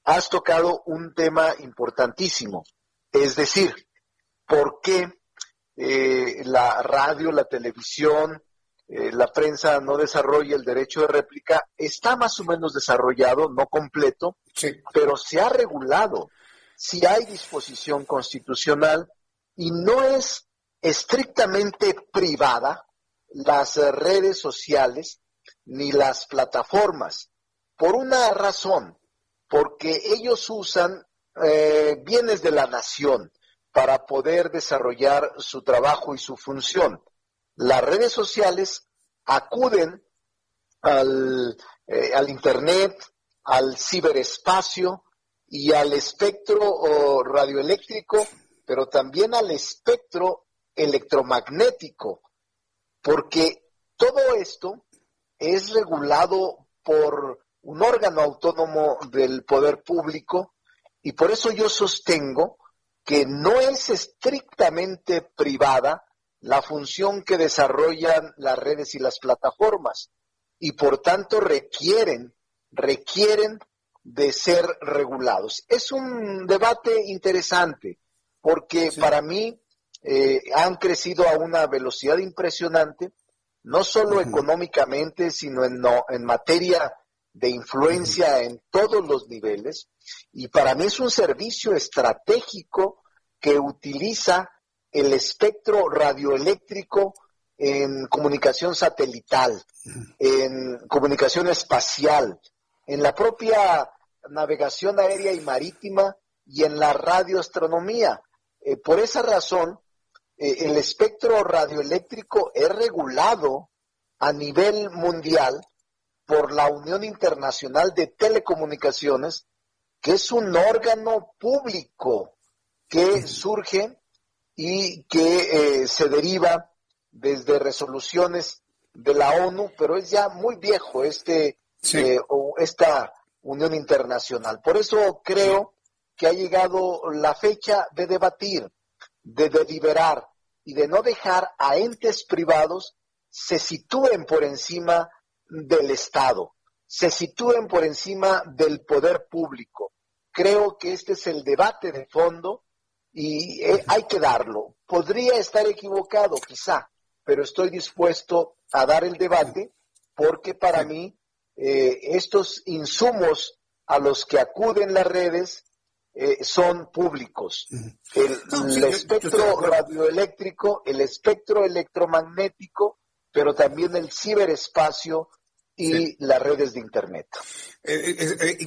Has tocado un tema importantísimo, es decir, ¿por qué eh, la radio, la televisión, eh, la prensa no desarrolla el derecho de réplica, está más o menos desarrollado, no completo, pero se ha regulado. Si hay disposición constitucional y no es estrictamente privada las redes sociales ni las plataformas, por una razón, porque ellos usan eh, bienes de la nación para poder desarrollar su trabajo y su función las redes sociales acuden al, eh, al Internet, al ciberespacio y al espectro radioeléctrico, pero también al espectro electromagnético, porque todo esto es regulado por un órgano autónomo del poder público y por eso yo sostengo que no es estrictamente privada la función que desarrollan las redes y las plataformas y por tanto requieren, requieren de ser regulados. Es un debate interesante porque para mí eh, han crecido a una velocidad impresionante, no solo económicamente, sino en, no, en materia de influencia en todos los niveles. Y para mí es un servicio estratégico que utiliza el espectro radioeléctrico en comunicación satelital, en comunicación espacial, en la propia navegación aérea y marítima y en la radioastronomía. Eh, por esa razón, eh, el espectro radioeléctrico es regulado a nivel mundial por la Unión Internacional de Telecomunicaciones, que es un órgano público que surge y que eh, se deriva desde resoluciones de la ONU, pero es ya muy viejo este eh, esta unión internacional. Por eso creo que ha llegado la fecha de debatir, de deliberar y de no dejar a entes privados se sitúen por encima del Estado, se sitúen por encima del poder público. Creo que este es el debate de fondo y eh, hay que darlo. Podría estar equivocado, quizá, pero estoy dispuesto a dar el debate porque para mí eh, estos insumos a los que acuden las redes eh, son públicos. El, espectro radioeléctrico, el espectro electromagnético, pero también el ciberespacio y las redes de Internet.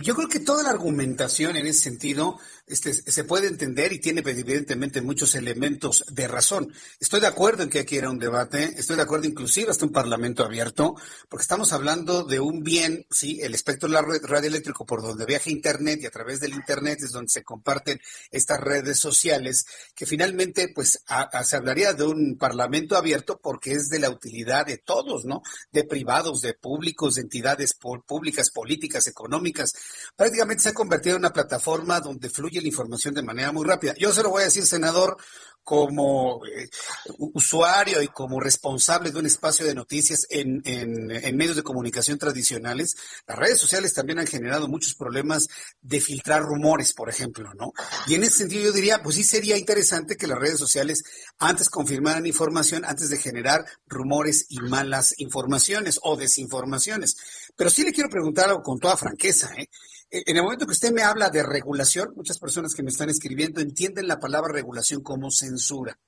yo creo que toda la argumentación en ese sentido este, se puede entender y tiene evidentemente muchos elementos de razón. Estoy de acuerdo en que aquí era un debate, estoy de acuerdo inclusive hasta un parlamento abierto, porque estamos hablando de un bien, sí, el espectro radioeléctrico por donde viaja Internet y a través del Internet es donde se comparten estas redes sociales, que finalmente pues se hablaría de un parlamento abierto porque es de la utilidad de todos, ¿no? De privados, de públicos de entidades públicas, políticas, económicas. Prácticamente se ha convertido en una plataforma donde fluye la información de manera muy rápida. Yo se lo voy a decir, senador, como eh, usuario y como responsable de un espacio de noticias en, en, medios de comunicación tradicionales, las redes sociales también han generado muchos problemas de filtrar rumores, por ejemplo, ¿no? Y en ese sentido yo diría, pues sí sería interesante que las redes sociales antes confirmaran información, antes de generar rumores y malas informaciones o desinformaciones. Pero sí le quiero preguntar algo con toda franqueza, ¿eh? En el momento que usted me habla de regulación, muchas personas que me están escribiendo entienden la palabra regulación como censura.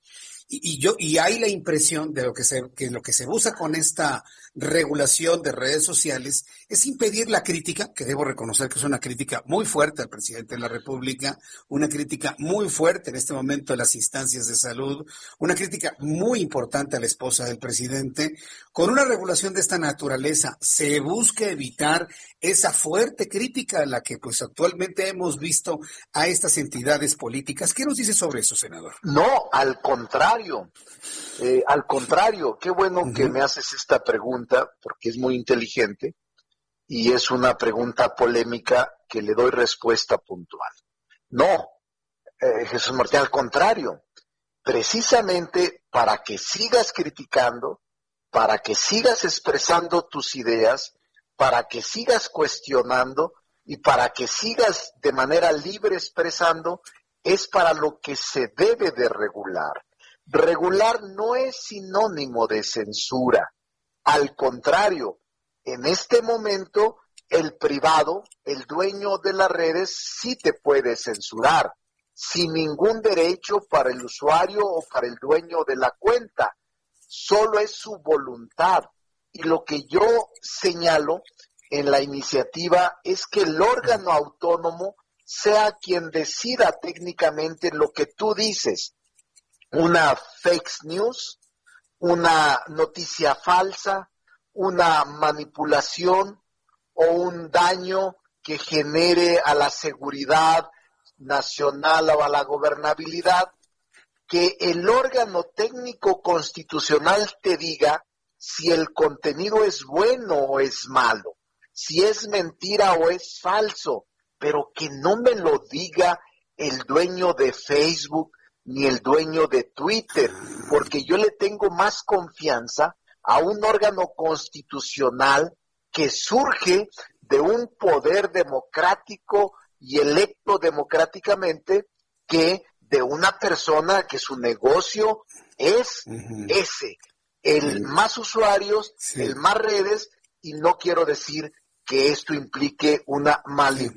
Y, yo y hay la impresión de lo que se que lo que se usa con esta regulación de redes sociales es impedir la crítica, que debo reconocer que es una crítica muy fuerte al presidente de la República, una crítica muy fuerte en este momento a las instancias de salud, una crítica muy importante a la esposa del presidente. Con una regulación de esta naturaleza se busca evitar esa fuerte crítica a la que pues actualmente hemos visto a estas entidades políticas. ¿Qué nos dice sobre eso, senador? No, al contrario. Eh, al contrario, qué bueno que me haces esta pregunta porque es muy inteligente y es una pregunta polémica que le doy respuesta puntual. No, eh, Jesús Martín, al contrario, precisamente para que sigas criticando, para que sigas expresando tus ideas, para que sigas cuestionando y para que sigas de manera libre expresando, es para lo que se debe de regular. Regular no es sinónimo de censura. Al contrario, en este momento el privado, el dueño de las redes, sí te puede censurar sin ningún derecho para el usuario o para el dueño de la cuenta. Solo es su voluntad. Y lo que yo señalo en la iniciativa es que el órgano autónomo sea quien decida técnicamente lo que tú dices una fake news, una noticia falsa, una manipulación o un daño que genere a la seguridad nacional o a la gobernabilidad, que el órgano técnico constitucional te diga si el contenido es bueno o es malo, si es mentira o es falso, pero que no me lo diga el dueño de Facebook, ni el dueño de Twitter, porque yo le tengo más confianza a un órgano constitucional que surge de un poder democrático y electo democráticamente que de una persona que su negocio es ese, el más usuarios, el más redes, y no quiero decir que esto implique una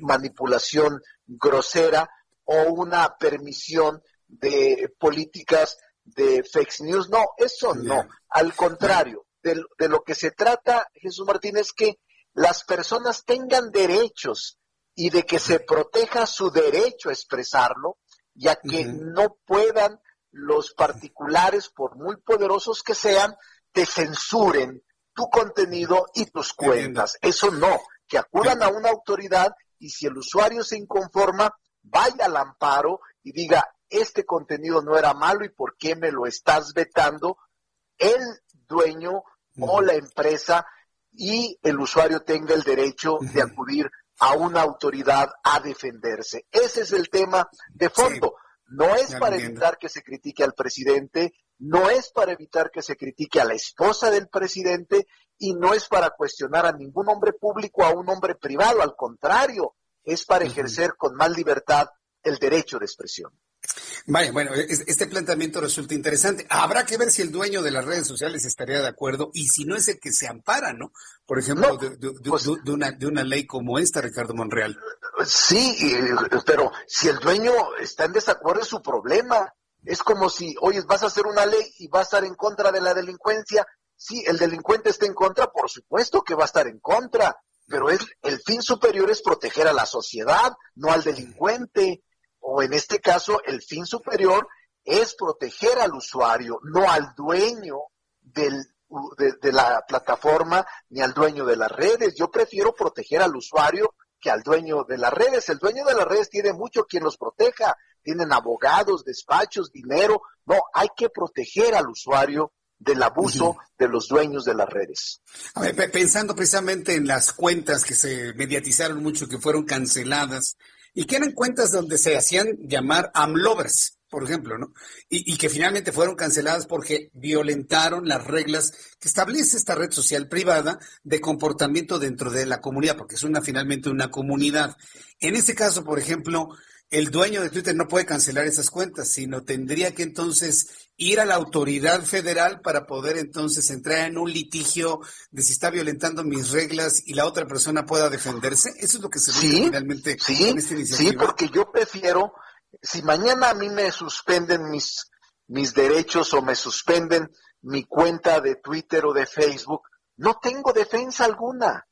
manipulación grosera o una permisión de políticas de fake news. No, eso no. Al contrario, de, lo que se trata, Jesús Martínez, es que las personas tengan derechos y de que se proteja su derecho a expresarlo, ya que no puedan los particulares, por muy poderosos que sean, te censuren tu contenido y tus cuentas. Eso no, que acudan a una autoridad y si el usuario se inconforma, vaya al amparo y diga, este contenido no era malo y por qué me lo estás vetando el dueño o la empresa y el usuario tenga el derecho de acudir a una autoridad a defenderse. Ese es el tema de fondo. no es para evitar que se critique al presidente, no es para evitar que se critique a la esposa del presidente y no es para cuestionar a ningún hombre público a un hombre privado, al contrario, es para ejercer con más libertad el derecho de expresión. Vaya, bueno, este planteamiento resulta interesante. Habrá que ver si el dueño de las redes sociales estaría de acuerdo y si no es el que se ampara, ¿no? Por ejemplo, pues de, una, de una ley como esta, Ricardo Monreal. Sí, pero si el dueño está en desacuerdo es su problema. Es como si, oye, vas a hacer una ley y va a estar en contra de la delincuencia. Sí, el delincuente está en contra, por supuesto que va a estar en contra, pero es, el fin superior es proteger a la sociedad, no al delincuente o en este caso el fin superior es proteger al usuario, no al dueño del, de, la plataforma ni al dueño de las redes. Yo prefiero proteger al usuario que al dueño de las redes. El dueño de las redes tiene mucho quien los proteja. Tienen abogados, despachos, dinero. No, hay que proteger al usuario del abuso de los dueños de las redes. A ver, pensando precisamente en las cuentas que se mediatizaron mucho, que fueron canceladas, y que eran cuentas donde se hacían llamar amlovers, por ejemplo, ¿no? Y, que finalmente fueron canceladas porque violentaron las reglas que establece esta red social privada de comportamiento dentro de la comunidad, porque es una finalmente una comunidad. En este caso, por ejemplo, el dueño de Twitter no puede cancelar esas cuentas, sino tendría que entonces ir a la autoridad federal para poder entonces entrar en un litigio de si está violentando mis reglas y la otra persona pueda defenderse. Eso es lo que se sí, finalmente sí, en esta iniciativa. Sí, porque yo prefiero, si mañana a mí me suspenden mis, mis derechos o me suspenden mi cuenta de Twitter o de Facebook, no tengo defensa alguna.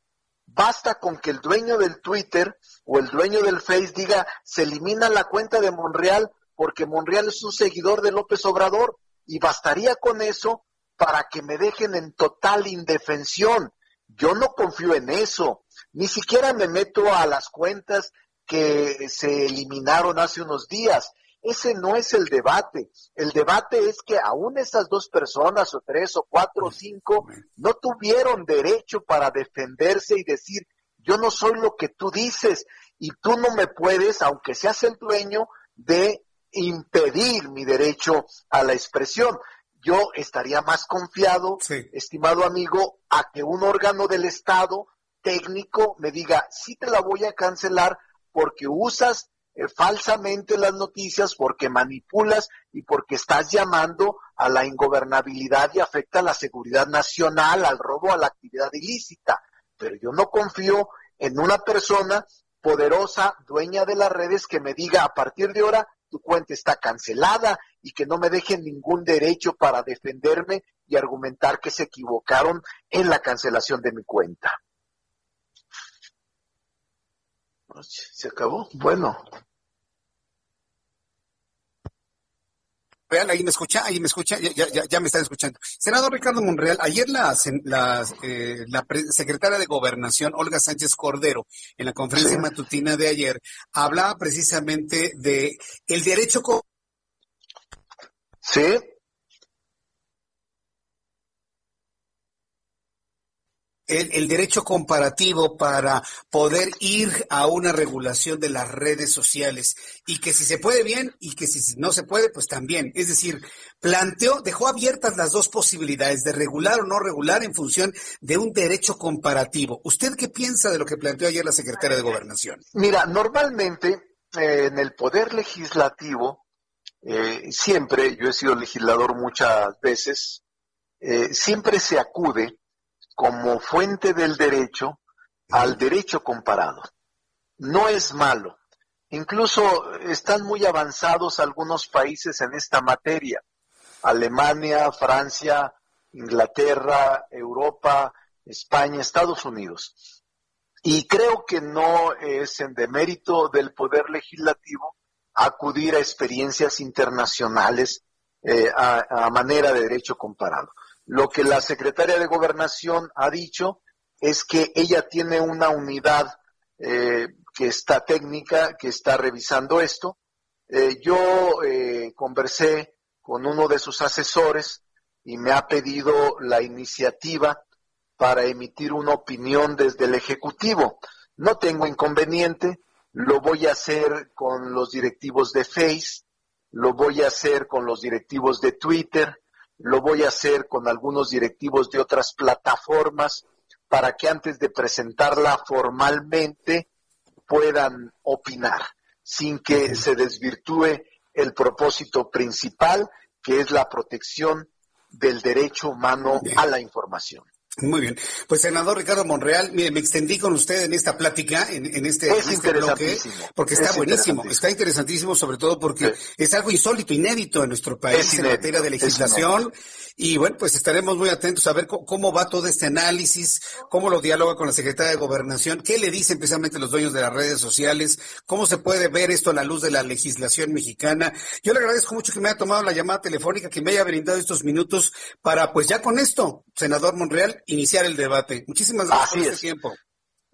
Basta con que el dueño del Twitter o el dueño del Face diga, se elimina la cuenta de Monreal porque Monreal es un seguidor de López Obrador y bastaría con eso para que me dejen en total indefensión. Yo no confío en eso, ni siquiera me meto a las cuentas que se eliminaron hace unos días. Ese no es el debate. El debate es que aún esas dos personas, o tres, o cuatro, o cinco, no tuvieron derecho para defenderse y decir, yo no soy lo que tú dices y tú no me puedes, aunque seas el dueño, de impedir mi derecho a la expresión. Yo estaría más confiado, estimado amigo, a que un órgano del Estado técnico me diga, sí te la voy a cancelar porque usas eh, falsamente las noticias, porque manipulas y porque estás llamando a la ingobernabilidad y afecta a la seguridad nacional, al robo, a la actividad ilícita. Pero yo no confío en una persona poderosa, dueña de las redes, que me diga a partir de ahora tu cuenta está cancelada y que no me dejen ningún derecho para defenderme y argumentar que se equivocaron en la cancelación de mi cuenta. ¿Se acabó? Bueno. Vean, ahí me escucha, ahí me escucha, ya, ya, ya me están escuchando. Senador Ricardo Monreal, ayer la, la, eh, la secretaria de Gobernación, Olga Sánchez Cordero, en la conferencia matutina de ayer, hablaba precisamente de el derecho... Sí. El, derecho comparativo para poder ir a una regulación de las redes sociales y que si se puede bien y que si no se puede, pues también. Es decir, planteó, dejó abiertas las dos posibilidades de regular o no regular en función de un derecho comparativo. ¿Usted qué piensa de lo que planteó ayer la secretaria de Gobernación? Mira, normalmente eh, en el poder legislativo, eh, siempre, yo he sido legislador muchas veces, eh, siempre se acude como fuente del derecho al derecho comparado. No es malo. Incluso están muy avanzados algunos países en esta materia. Alemania, Francia, Inglaterra, Europa, España, Estados Unidos. Y creo que no es en demérito del Poder Legislativo acudir a experiencias internacionales eh, a manera de derecho comparado. Lo que la secretaria de Gobernación ha dicho es que ella tiene una unidad eh, que está técnica, que está revisando esto. Eh, yo eh, conversé con uno de sus asesores y me ha pedido la iniciativa para emitir una opinión desde el Ejecutivo. No tengo inconveniente, lo voy a hacer con los directivos de Face, lo voy a hacer con los directivos de Twitter, lo voy a hacer con algunos directivos de otras plataformas para que antes de presentarla formalmente puedan opinar, sin que se desvirtúe el propósito principal, que es la protección del derecho humano a la información. Muy bien. Pues, senador Ricardo Monreal, mire, me extendí con usted en esta plática, en, este, este bloque, porque está buenísimo, está interesantísimo, sobre todo porque es algo insólito, inédito en nuestro país en materia de legislación. Y bueno, pues estaremos muy atentos a ver cómo, va todo este análisis, cómo lo dialoga con la secretaria de Gobernación, qué le dicen precisamente los dueños de las redes sociales, cómo se puede ver esto a la luz de la legislación mexicana. Yo le agradezco mucho que me haya tomado la llamada telefónica, que me haya brindado estos minutos para, pues ya con esto, senador Monreal, iniciar el debate. Muchísimas gracias por este tiempo.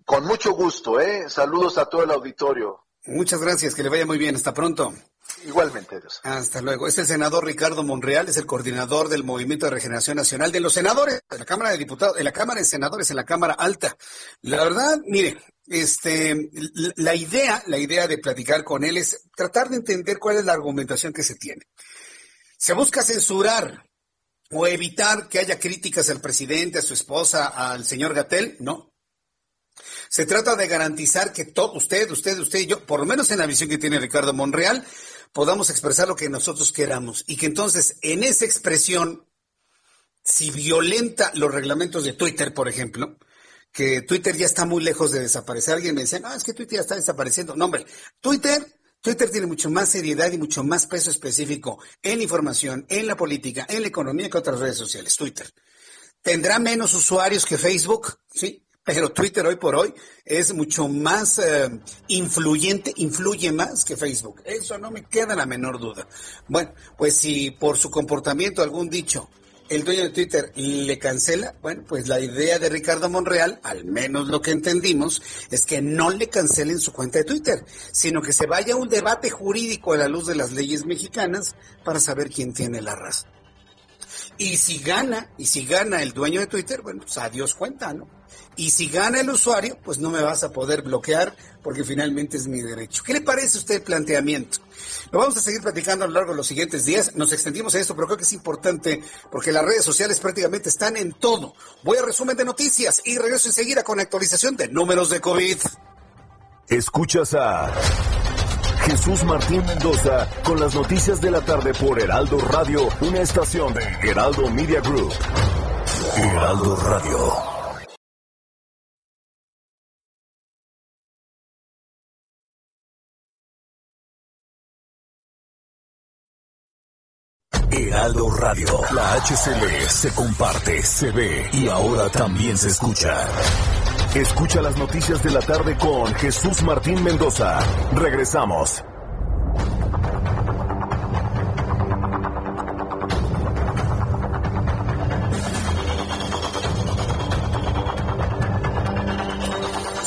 Con mucho gusto, ¿eh? Saludos a todo el auditorio. Muchas gracias, que le vaya muy bien. Hasta pronto. Igualmente, Dios. Hasta luego. Es el senador Ricardo Monreal, es el coordinador del Movimiento de Regeneración Nacional de los senadores, de la Cámara de Diputados, en la Cámara de Senadores, en la Cámara Alta. La verdad, mire, este, la idea, la idea de platicar con él es tratar de entender cuál es la argumentación que se tiene. Se busca censurar o evitar que haya críticas al presidente, a su esposa, al señor Gatel, no. Se trata de garantizar que todo, usted, usted, usted y yo, por lo menos en la visión que tiene Ricardo Monreal, podamos expresar lo que nosotros queramos y que entonces en esa expresión, si violenta los reglamentos de Twitter, por ejemplo, que Twitter ya está muy lejos de desaparecer. Alguien me dice, no, es que Twitter ya está desapareciendo. No, hombre, Twitter, Twitter tiene mucho más seriedad y mucho más peso específico en información, en la política, en la economía que otras redes sociales. Twitter. ¿Tendrá menos usuarios que Facebook? Sí, pero Twitter hoy por hoy es mucho más eh, influyente, influye más que Facebook. Eso no me queda la menor duda. Bueno, pues si por su comportamiento algún dicho el dueño de Twitter le cancela, bueno, pues la idea de Ricardo Monreal, al menos lo que entendimos, es que no le cancelen su cuenta de Twitter, sino que se vaya a un debate jurídico a la luz de las leyes mexicanas para saber quién tiene la razón. Y si gana, y si gana el dueño de Twitter, bueno, pues adiós cuenta, ¿no? Y si gana el usuario, pues no me vas a poder bloquear porque finalmente es mi derecho. ¿Qué le parece a usted el planteamiento? Lo vamos a seguir platicando a lo largo de los siguientes días. Nos extendimos a esto, pero creo que es importante porque las redes sociales prácticamente están en todo. Voy a resumen de noticias y regreso enseguida con actualización de números de COVID. Escuchas a Jesús Martín Mendoza con las noticias de la tarde por Heraldo Radio, una estación de Heraldo Media Group. Heraldo Radio. Heraldo Radio. La HCL se comparte, se ve y ahora también se escucha. Escucha las noticias de la tarde con Jesús Martín Mendoza. Regresamos.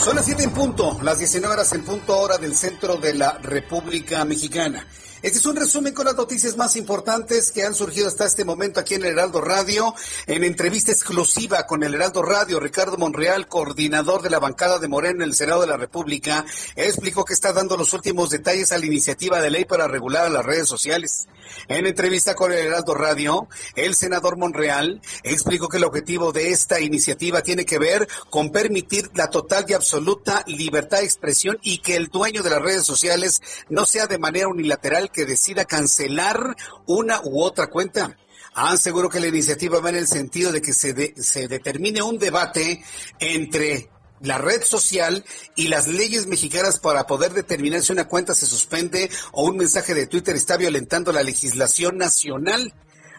Son las 7 en punto, las 19 horas en punto hora del centro de la República Mexicana. Este es un resumen con las noticias más importantes que han surgido hasta este momento aquí en el Heraldo Radio. En entrevista exclusiva con el Heraldo Radio, Ricardo Monreal, coordinador de la bancada de Moreno en el Senado de la República, explicó que está dando los últimos detalles a la iniciativa de ley para regular las redes sociales. En entrevista con el Heraldo Radio, el senador Monreal explicó que el objetivo de esta iniciativa tiene que ver con permitir la total y absoluta libertad de expresión y que el dueño de las redes sociales no sea de manera unilateral que decida cancelar una u otra cuenta. Aseguró que la iniciativa va en el sentido de que se, se determine un debate entre la red social y las leyes mexicanas para poder determinar si una cuenta se suspende o un mensaje de Twitter está violentando la legislación nacional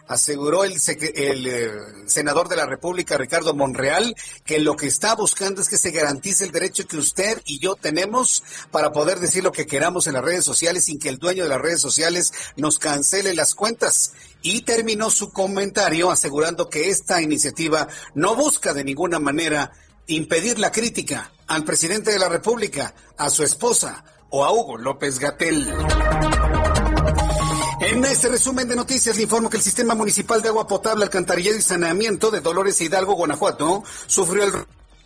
aseguró el, el eh, senador de la República, Ricardo Monreal, que lo que está buscando es que se garantice el derecho que usted y yo tenemos para poder decir lo que queramos en las redes sociales sin que el dueño de las redes sociales nos cancele las cuentas. Y terminó su comentario asegurando que esta iniciativa no busca de ninguna manera impedir la crítica al presidente de la República, a su esposa o a Hugo López Gatel. En este resumen de noticias le informo que el Sistema Municipal de Agua Potable, Alcantarillado y Saneamiento de Dolores Hidalgo, Guanajuato, sufrió el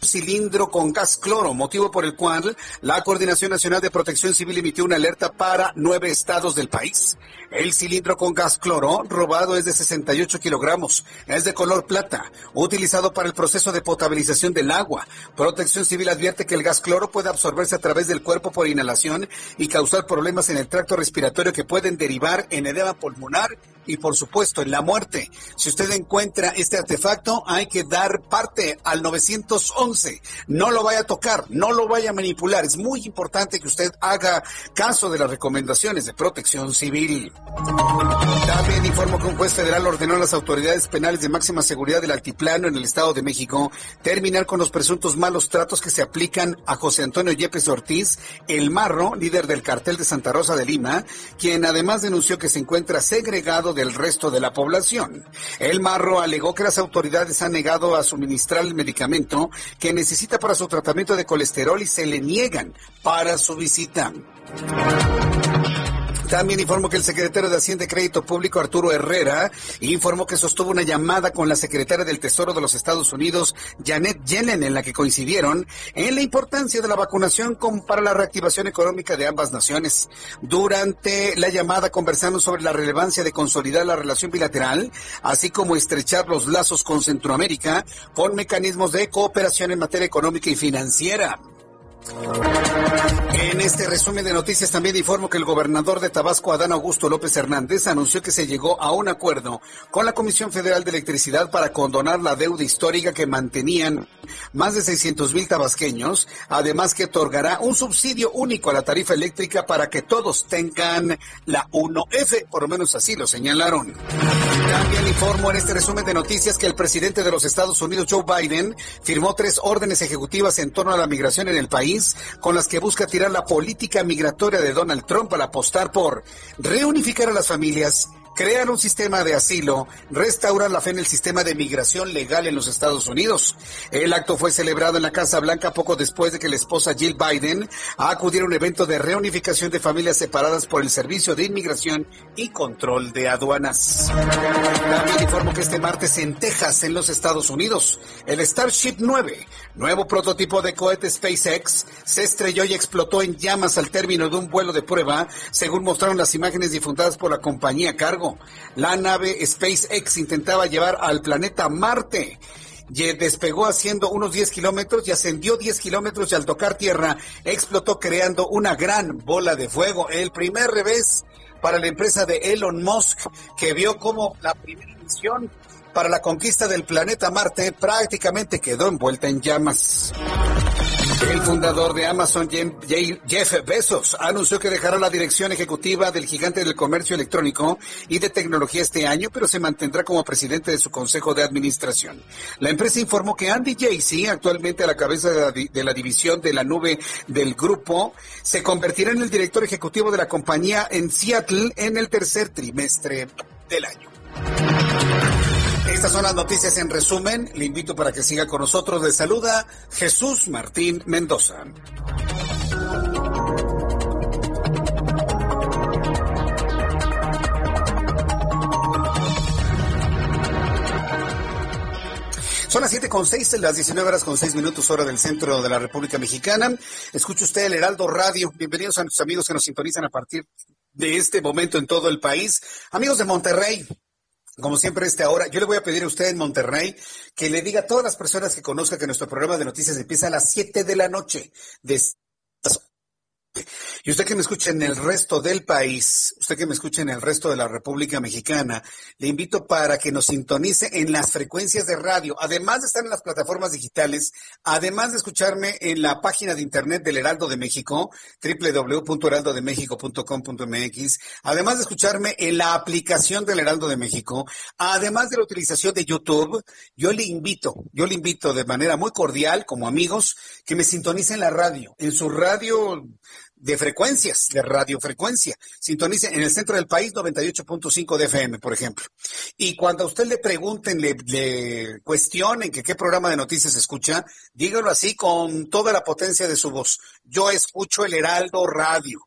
cilindro con gas cloro, motivo por el cual la Coordinación Nacional de Protección Civil emitió una alerta para nueve estados del país. El cilindro con gas cloro robado es de 68 kilogramos, es de color plata, utilizado para el proceso de potabilización del agua. Protección Civil advierte que el gas cloro puede absorberse a través del cuerpo por inhalación y causar problemas en el tracto respiratorio que pueden derivar en edema pulmonar y por supuesto en la muerte. Si usted encuentra este artefacto, hay que dar parte al 911. No lo vaya a tocar, no lo vaya a manipular. Es muy importante que usted haga caso de las recomendaciones de protección civil. También informo que un juez federal ordenó a las autoridades penales de máxima seguridad del altiplano en el Estado de México terminar con los presuntos malos tratos que se aplican a José Antonio Yepes Ortiz, el marro, líder del cartel de Santa Rosa de Lima, quien además denunció que se encuentra segregado del resto de la población. El Marro alegó que las autoridades han negado a suministrar el medicamento que necesita para su tratamiento de colesterol y se le niegan para su visita. También informó que el secretario de Hacienda y Crédito Público, Arturo Herrera, informó que sostuvo una llamada con la secretaria del Tesoro de los Estados Unidos, Janet Yellen, en la que coincidieron en la importancia de la vacunación para la reactivación económica de ambas naciones. Durante la llamada conversaron sobre la relevancia de consolidar la relación bilateral, así como estrechar los lazos con Centroamérica con mecanismos de cooperación en materia económica y financiera. En este resumen de noticias también informo que el gobernador de Tabasco, Adán Augusto López Hernández, anunció que se llegó a un acuerdo con la Comisión Federal de Electricidad para condonar la deuda histórica que mantenían más de 600 mil tabasqueños, además que otorgará un subsidio único a la tarifa eléctrica para que todos tengan la 1F, por lo menos así lo señalaron. También informo en este resumen de noticias que el presidente de los Estados Unidos, Joe Biden, firmó tres órdenes ejecutivas en torno a la migración en el país, con las que busca tirar la política migratoria de Donald Trump para apostar por reunificar a las familias crear un sistema de asilo, restaurar la fe en el sistema de migración legal en los Estados Unidos. El acto fue celebrado en la Casa Blanca poco después de que la esposa Jill Biden acudiera a un evento de reunificación de familias separadas por el Servicio de Inmigración y Control de Aduanas. También informo que este martes en Texas, en los Estados Unidos, el Starship 9, nuevo prototipo de cohete SpaceX, se estrelló y explotó en llamas al término de un vuelo de prueba, según mostraron las imágenes difundadas por la compañía Cargo. La nave SpaceX intentaba llevar al planeta Marte. Y despegó haciendo unos 10 kilómetros y ascendió 10 kilómetros y al tocar tierra explotó creando una gran bola de fuego. El primer revés para la empresa de Elon Musk que vio como la primera misión para la conquista del planeta Marte prácticamente quedó envuelta en llamas. El fundador de Amazon, Jeff Bezos, anunció que dejará la dirección ejecutiva del gigante del comercio electrónico y de tecnología este año, pero se mantendrá como presidente de su consejo de administración. La empresa informó que Andy Jassy, actualmente a la cabeza de la, de la división de la nube del grupo, se convertirá en el director ejecutivo de la compañía en Seattle en el tercer trimestre del año. Estas son las noticias en resumen. Le invito para que siga con nosotros. Le saluda Jesús Martín Mendoza. Son las siete con seis, las 19 horas con seis minutos, hora del centro de la República Mexicana. Escucha usted el Heraldo Radio. Bienvenidos a nuestros amigos que nos sintonizan a partir de este momento en todo el país. Amigos de Monterrey, como siempre a esta hora, yo le voy a pedir a usted en Monterrey que le diga a todas las personas que conozcan que nuestro programa de noticias empieza a las 7 de la noche. De y usted que me escucha en el resto del país, usted que me escucha en el resto de la República Mexicana, le invito para que nos sintonice en las frecuencias de radio, además de estar en las plataformas digitales, además de escucharme en la página de internet del Heraldo de México, www.heraldodemexico.com.mx, además de escucharme en la aplicación del Heraldo de México, además de la utilización de YouTube, yo le invito, yo le invito de manera muy cordial, como amigos, que me sintonice en la radio, en su radio de frecuencias, de radiofrecuencia. Sintonice en el centro del país 98.5 de FM, por ejemplo. Y cuando a usted le pregunten, le, le, cuestionen que qué programa de noticias escucha, dígalo así con toda la potencia de su voz. Yo escucho el Heraldo Radio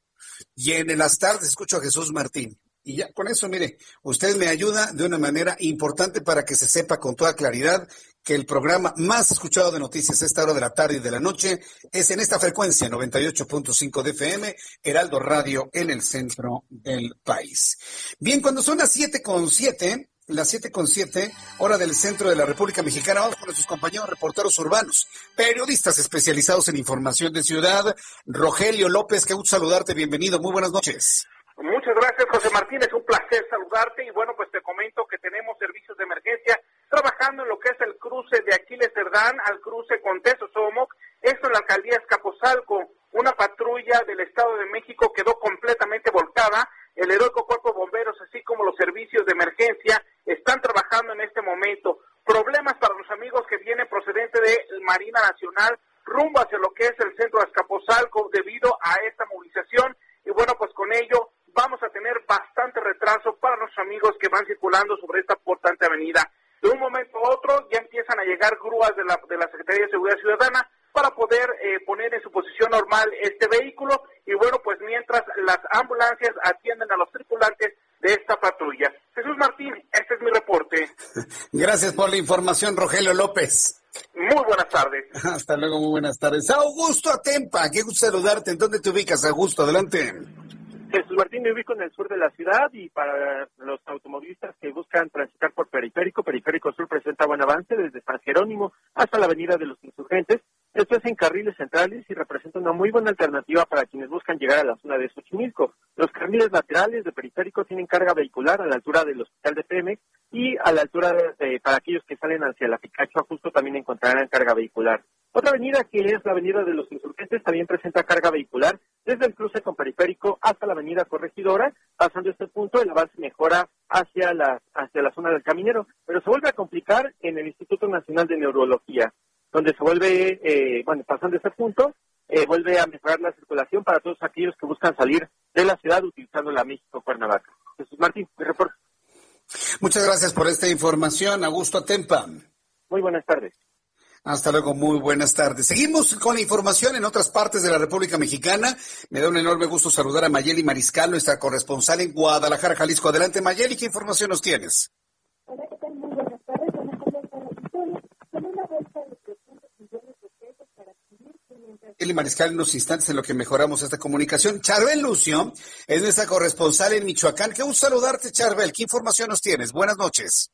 y en las tardes escucho a Jesús Martín. Y ya con eso, mire, usted me ayuda de una manera importante para que se sepa con toda claridad que el programa más escuchado de noticias a esta hora de la tarde y de la noche es en esta frecuencia 98.5 de FM, Heraldo Radio en el centro del país. Bien, cuando son las siete con siete, las siete con siete, hora del centro de la República Mexicana, vamos con nuestros compañeros reporteros urbanos, periodistas especializados en información de ciudad. Rogelio López, qué gusto saludarte, bienvenido, muy buenas noches. Muchas gracias, José Martín. Es un placer saludarte. Y bueno, pues te comento que tenemos servicios de emergencia trabajando en lo que es el cruce de Aquiles Cerdán al cruce con Tesosomoc. Esto en la alcaldía Escaposalco. Una patrulla del Estado de México quedó completamente volcada. El heroico cuerpo de bomberos, así como los servicios de emergencia, están trabajando en este momento. Problemas para los amigos que vienen procedente de Marina Nacional rumbo hacia lo que es el centro de Escaposalco debido a esta movilización. Y bueno, pues con ello vamos a tener bastante retraso para los amigos que van circulando sobre esta importante avenida. De un momento a otro ya empiezan a llegar grúas de la, de la Secretaría de Seguridad Ciudadana para poder eh, poner en su posición normal este vehículo y bueno, pues mientras las ambulancias atienden a los tripulantes de esta patrulla. Jesús Martín, este es mi reporte. (laughs) Gracias por la información, Rogelio López. Muy buenas tardes. (laughs) Hasta luego, muy buenas tardes. Augusto Atempa, qué gusto saludarte. ¿En dónde te ubicas, Augusto? Adelante. Jesús Martín, me ubico en el sur de la ciudad y para los automovilistas que buscan transitar por Periférico, Periférico Sur presenta buen avance desde San Jerónimo hasta la Avenida de los Insurgentes. Esto es en carriles centrales y representa una muy buena alternativa para quienes buscan llegar a la zona de Xochimilco. Los carriles laterales de Periférico tienen carga vehicular a la altura del Hospital de Pemex y a la altura de, para aquellos que salen hacia la Picacho justo también encontrarán carga vehicular. Otra avenida que es la Avenida de los Insurgentes también presenta carga vehicular desde el cruce con Periférico hasta la Avenida Corregidora. Pasando este punto, el avance mejora hacia la, hacia la zona del Caminero, pero se vuelve a complicar en el Instituto Nacional de Neurología, donde se vuelve, eh, bueno, pasando este punto, eh, vuelve a mejorar la circulación para todos aquellos que buscan salir de la ciudad utilizando la México-Cuernavaca. Jesús Martín, mi reporte. Muchas gracias por esta información, Augusto Atempa. Muy buenas tardes. Hasta luego, muy buenas tardes. Seguimos con la información en otras partes de la República Mexicana. Me da un enorme gusto saludar a Mayeli Mariscal, nuestra corresponsal en Guadalajara, Jalisco. Adelante, Mayeli, ¿qué información nos tienes? Hola, ¿qué tal? Muy buenas tardes. Buenas tardes para Con una bolsa de 300 millones de pesos para adquirir Mayeli Mariscal, en unos instantes en lo que mejoramos esta comunicación. Charbel Lucio es nuestra corresponsal en Michoacán. Qué gusto saludarte, Charbel. ¿Qué información nos tienes? Buenas noches.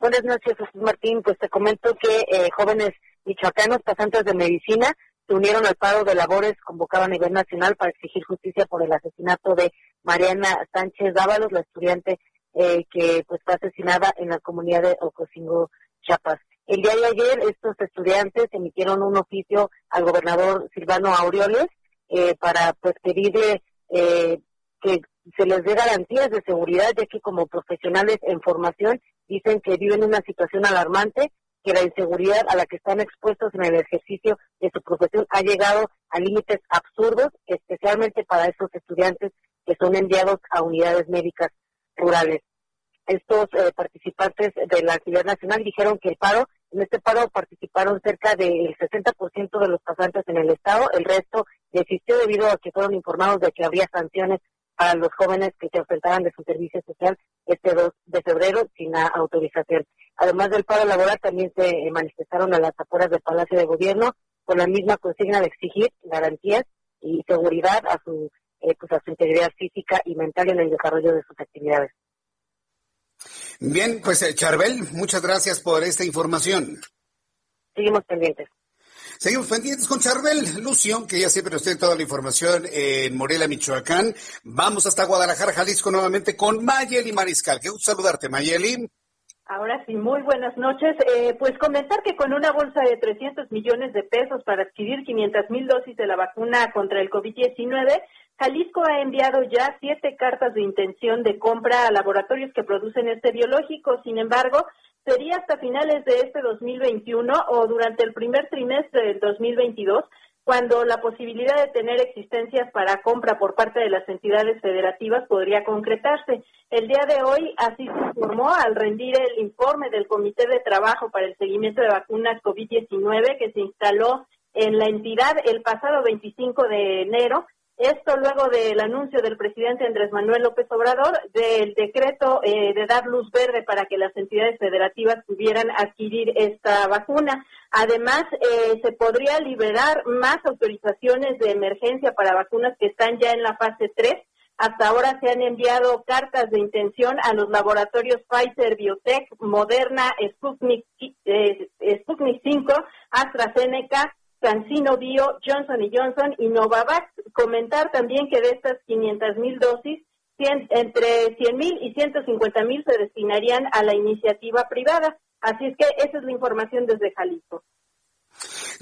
Buenas noches, Jesús Martín. Pues te comento que eh, jóvenes michoacanos pasantes de medicina se unieron al paro de labores convocado a nivel nacional para exigir justicia por el asesinato de Mariana Sánchez Dávalos, la estudiante eh, que pues fue asesinada en la comunidad de Ocosingo, Chiapas. El día de ayer estos estudiantes emitieron un oficio al gobernador Silvano Aureoles eh, para pues pedirle que se les dé garantías de seguridad, ya que como profesionales en formación dicen que viven una situación alarmante, que la inseguridad a la que están expuestos en el ejercicio de su profesión ha llegado a límites absurdos, especialmente para esos estudiantes que son enviados a unidades médicas rurales. Estos eh, participantes de la actividad nacional dijeron que el paro, en este paro participaron cerca del 60% de los pasantes en el estado, el resto desistió debido a que fueron informados de que habría sanciones para los jóvenes que se ausentaran de su servicio social este 2 de febrero sin autorización. Además del paro laboral, también se manifestaron a las afueras del Palacio de Gobierno con la misma consigna de exigir garantías y seguridad a su, eh, pues a su integridad física y mental en el desarrollo de sus actividades. Bien, pues eh, Charbel, muchas gracias por esta información. Seguimos pendientes. Seguimos pendientes con Charbel Lucio, que ya siempre nos tiene toda la información en Morelia, Michoacán. Vamos hasta Guadalajara, Jalisco, nuevamente con Mayeli Mariscal. Qué gusto saludarte, Mayeli. Ahora sí, muy buenas noches. Eh, pues comentar que con una bolsa de 300 millones de pesos para adquirir 500 mil dosis de la vacuna contra el COVID-19, Jalisco ha enviado ya siete cartas de intención de compra a laboratorios que producen este biológico. Sin embargo, sería hasta finales de este 2021 o durante el primer trimestre del 2022 cuando la posibilidad de tener existencias para compra por parte de las entidades federativas podría concretarse. El día de hoy así se informó al rendir el informe del Comité de Trabajo para el Seguimiento de Vacunas COVID-19 que se instaló en la entidad el pasado 25 de enero esto luego del anuncio del presidente Andrés Manuel López Obrador del decreto eh, de dar luz verde para que las entidades federativas pudieran adquirir esta vacuna. Además, eh, se podría liberar más autorizaciones de emergencia para vacunas que están ya en la fase 3. Hasta ahora se han enviado cartas de intención a los laboratorios Pfizer, Biotech, Moderna, Sputnik, eh, Sputnik 5, AstraZeneca, CanSino Bio, Johnson y Johnson y Novavax. Comentar también que de estas 500 mil dosis, entre 100 mil y 150 mil se destinarían a la iniciativa privada. Así es que esa es la información desde Jalisco.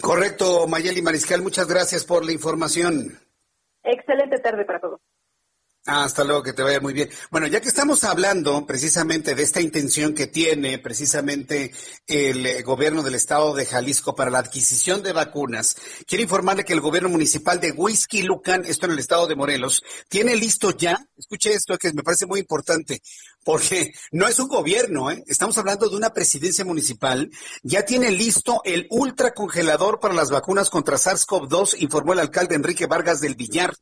Correcto, Mayeli Mariscal, muchas gracias por la información. Excelente tarde para todos. Hasta luego, que te vaya muy bien. Bueno, ya que estamos hablando precisamente de esta intención que tiene precisamente el eh, gobierno del estado de Jalisco para la adquisición de vacunas, quiero informarle que el gobierno municipal de Whisky Lucan, esto en el estado de Morelos, tiene listo ya, escuche esto que me parece muy importante, porque no es un gobierno, ¿eh? estamos hablando de una presidencia municipal, ya tiene listo el ultracongelador para las vacunas contra SARS-CoV-2, informó el alcalde Enrique Vargas del Villar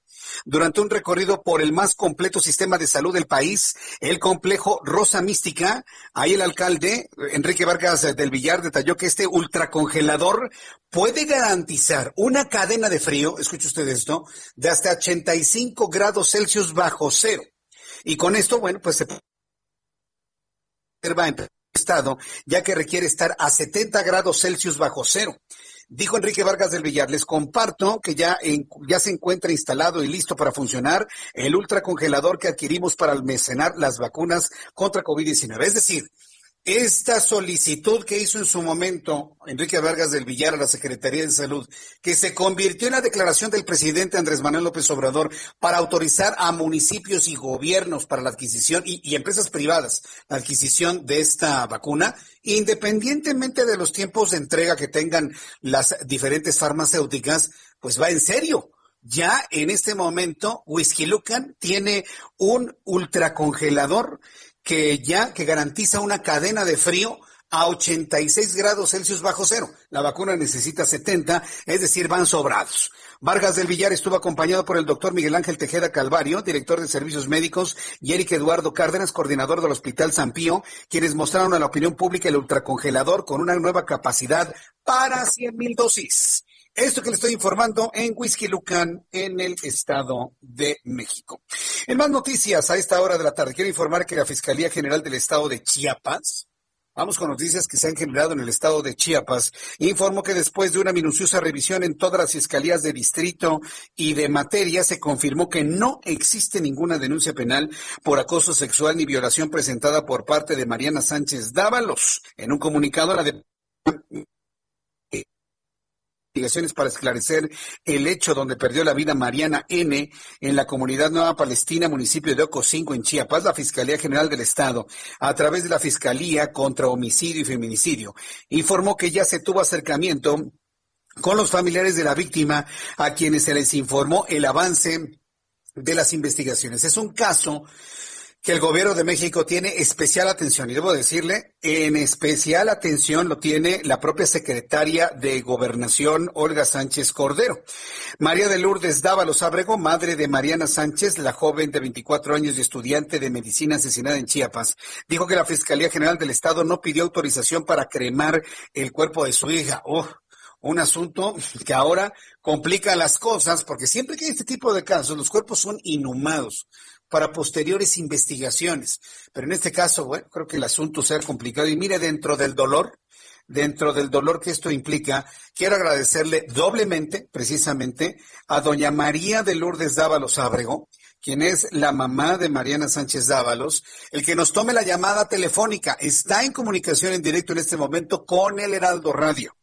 durante un recorrido por el más completo sistema de salud del país, el complejo Rosa Mística. Ahí el alcalde, Enrique Vargas del Villar, detalló que este ultracongelador puede garantizar una cadena de frío, escuche usted esto, de hasta 85 grados Celsius bajo cero. Y con esto, bueno, pues se va en estado, ya que requiere estar a 70 grados Celsius bajo cero. Dijo Enrique Vargas del Villar, les comparto que ya, ya se encuentra instalado y listo para funcionar el ultracongelador que adquirimos para almacenar las vacunas contra COVID-19. Es decir, esta solicitud que hizo en su momento Enrique Vargas del Villar a la Secretaría de Salud, que se convirtió en la declaración del presidente Andrés Manuel López Obrador para autorizar a municipios y gobiernos para la adquisición y, empresas privadas la adquisición de esta vacuna, independientemente de los tiempos de entrega que tengan las diferentes farmacéuticas, pues va en serio. Ya en este momento, Whisky Lucan tiene un ultracongelador que ya que garantiza una cadena de frío a 86 grados Celsius bajo cero. La vacuna necesita 70, es decir, van sobrados. Vargas del Villar estuvo acompañado por el doctor Miguel Ángel Tejeda Calvario, director de servicios médicos, y Eric Eduardo Cárdenas, coordinador del Hospital San Pío, quienes mostraron a la opinión pública el ultracongelador con una nueva capacidad para 100 mil dosis. Esto que le estoy informando en Whisky Lucan, en el Estado de México. En más noticias, a esta hora de la tarde, quiero informar que la Fiscalía General del Estado de Chiapas, Vamos con noticias que se han generado en el estado de Chiapas. Informo que después de una minuciosa revisión en todas las fiscalías de distrito y de materia, se confirmó que no existe ninguna denuncia penal por acoso sexual ni violación presentada por parte de Mariana Sánchez Dávalos. En un comunicado, la de investigaciones para esclarecer el hecho donde perdió la vida Mariana N. en la comunidad Nueva Palestina, municipio de Ocosingo, en Chiapas, la Fiscalía General del Estado, a través de la Fiscalía contra Homicidio y Feminicidio, informó que ya se tuvo acercamiento con los familiares de la víctima, a quienes se les informó el avance de las investigaciones. Es un caso que el gobierno de México tiene especial atención, y debo decirle, en especial atención lo tiene la propia secretaria de Gobernación, Olga Sánchez Cordero. María de Lourdes Dávalos Ábrego, madre de Mariana Sánchez, la joven de 24 años y estudiante de medicina asesinada en Chiapas, dijo que la Fiscalía General del Estado no pidió autorización para cremar el cuerpo de su hija. Oh, un asunto que ahora complica las cosas, porque siempre que hay este tipo de casos, los cuerpos son inhumados para posteriores investigaciones. Pero en este caso, bueno, creo que el asunto sea complicado. Y mire, dentro del dolor, dentro del dolor que esto implica, quiero agradecerle doblemente, precisamente, a doña María de Lourdes Dávalos Ábrego, quien es la mamá de Mariana Sánchez Dávalos, el que nos tome la llamada telefónica. Está en comunicación en directo en este momento con el Heraldo Radio.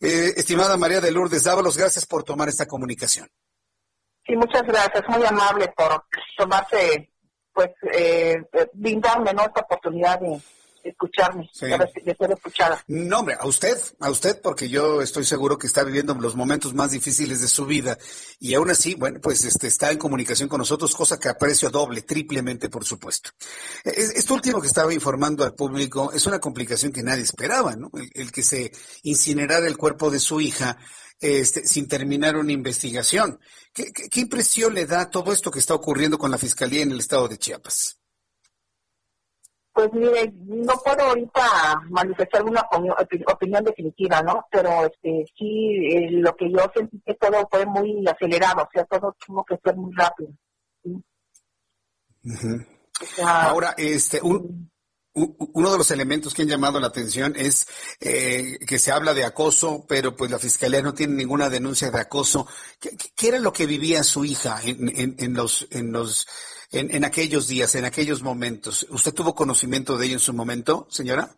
Eh, estimada María de Lourdes Dávalos, gracias por tomar esta comunicación. Sí, muchas gracias, muy amable por tomarse, pues, eh, brindarme ¿no? esta oportunidad de escucharme, de ser escuchada. No, hombre, a usted, a usted, porque yo estoy seguro que está viviendo los momentos más difíciles de su vida y aún así, bueno, pues este, está en comunicación con nosotros, cosa que aprecio doble, triplemente, por supuesto. Esto último que estaba informando al público es una complicación que nadie esperaba, ¿no? el que se incinerara el cuerpo de su hija este, sin terminar una investigación. ¿Qué, impresión le da todo esto que está ocurriendo con la Fiscalía en el estado de Chiapas? Pues mire, no puedo ahorita manifestar una opinión, definitiva, ¿no? Pero este sí, eh, lo que yo sentí que todo fue muy acelerado, o sea, todo tuvo que ser muy rápido. Ahora, este, un, uno de los elementos que han llamado la atención es eh, que se habla de acoso, pero pues la fiscalía no tiene ninguna denuncia de acoso. ¿Qué, era lo que vivía su hija en, los en los en, aquellos días, en aquellos momentos? ¿Usted tuvo conocimiento de ello en su momento, señora?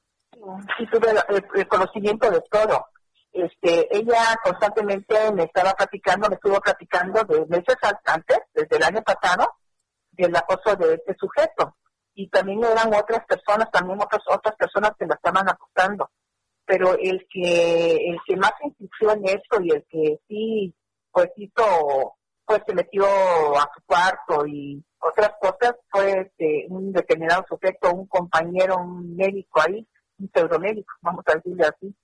Sí, tuve el, conocimiento de todo. Este, ella constantemente me estaba platicando, me estuvo platicando de meses antes, desde el año pasado, del acoso de este sujeto. Y también eran otras personas, también otras otras personas que la estaban acosando. Pero el que el que más insistió en esto y el que sí, pues hizo, pues se metió a su cuarto y otras cosas fue este, un determinado sujeto, un compañero, un médico ahí, un pseudomédico, vamos a decirle así.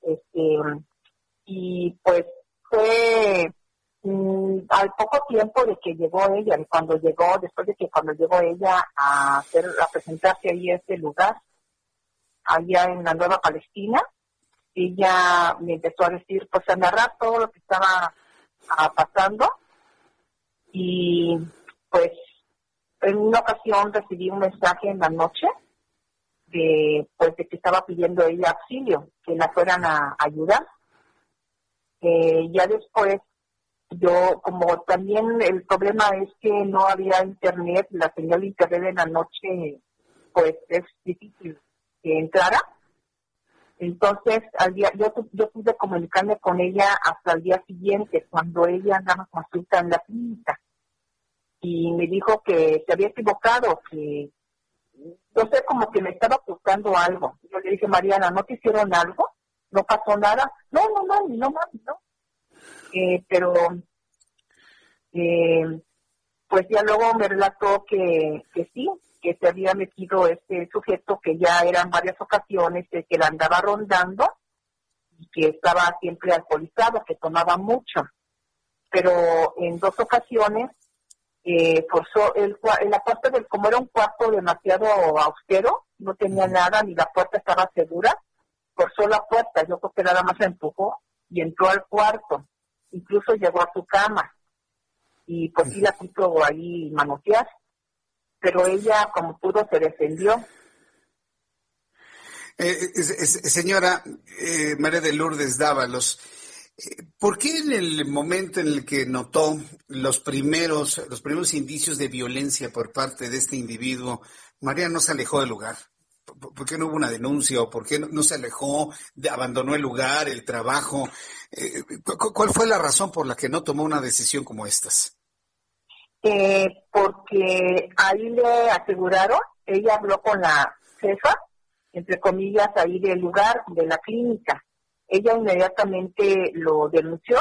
Este, y pues fue mm, al poco tiempo de que llegó ella, cuando llegó, después de que cuando llegó ella a hacer, a presentarse ahí a este lugar, allá en la Nueva Palestina, ella me empezó a decir, pues a narrar todo lo que estaba ah, pasando y pues en una ocasión recibí un mensaje en la noche de pues de que estaba pidiendo ella auxilio, que la fueran a ayudar. Eh, ya después yo como también el problema es que no había internet, la señal de internet en la noche pues es difícil que entrara. Entonces, al día, yo, yo pude comunicarme con ella hasta el día siguiente, cuando ella andaba consulta en la clínica. Y me dijo que se había equivocado, que no sé, como que me estaba ocultando algo. Yo le dije, Mariana, ¿no te hicieron algo? ¿No pasó nada? No, no, no, no mami, no. Eh, pero, eh, pues ya luego me relató que, que sí, que se había metido este sujeto que ya eran varias ocasiones que la andaba rondando y que estaba siempre alcoholizado, que tomaba mucho. Pero en dos ocasiones eh, forzó el, en la puerta del, como era un cuarto demasiado austero, no tenía nada, ni la puerta estaba segura, forzó la puerta, yo creo que nada más la empujó y entró al cuarto, incluso llegó a su cama y pues sí la quiso ahí manotear pero ella como pudo se defendió. Eh, eh señora eh, María de Lourdes Dávalos, eh, ¿por qué en el momento en el que notó los primeros, los primeros indicios de violencia por parte de este individuo, María no se alejó del lugar? ¿Por qué no hubo una denuncia o por qué no, se alejó, abandonó el lugar, el trabajo? ¿Cuál fue la razón por la que no tomó una decisión como estas? eh, porque ahí le aseguraron, ella habló con la jefa, entre comillas, ahí del lugar, de la clínica. Ella inmediatamente lo denunció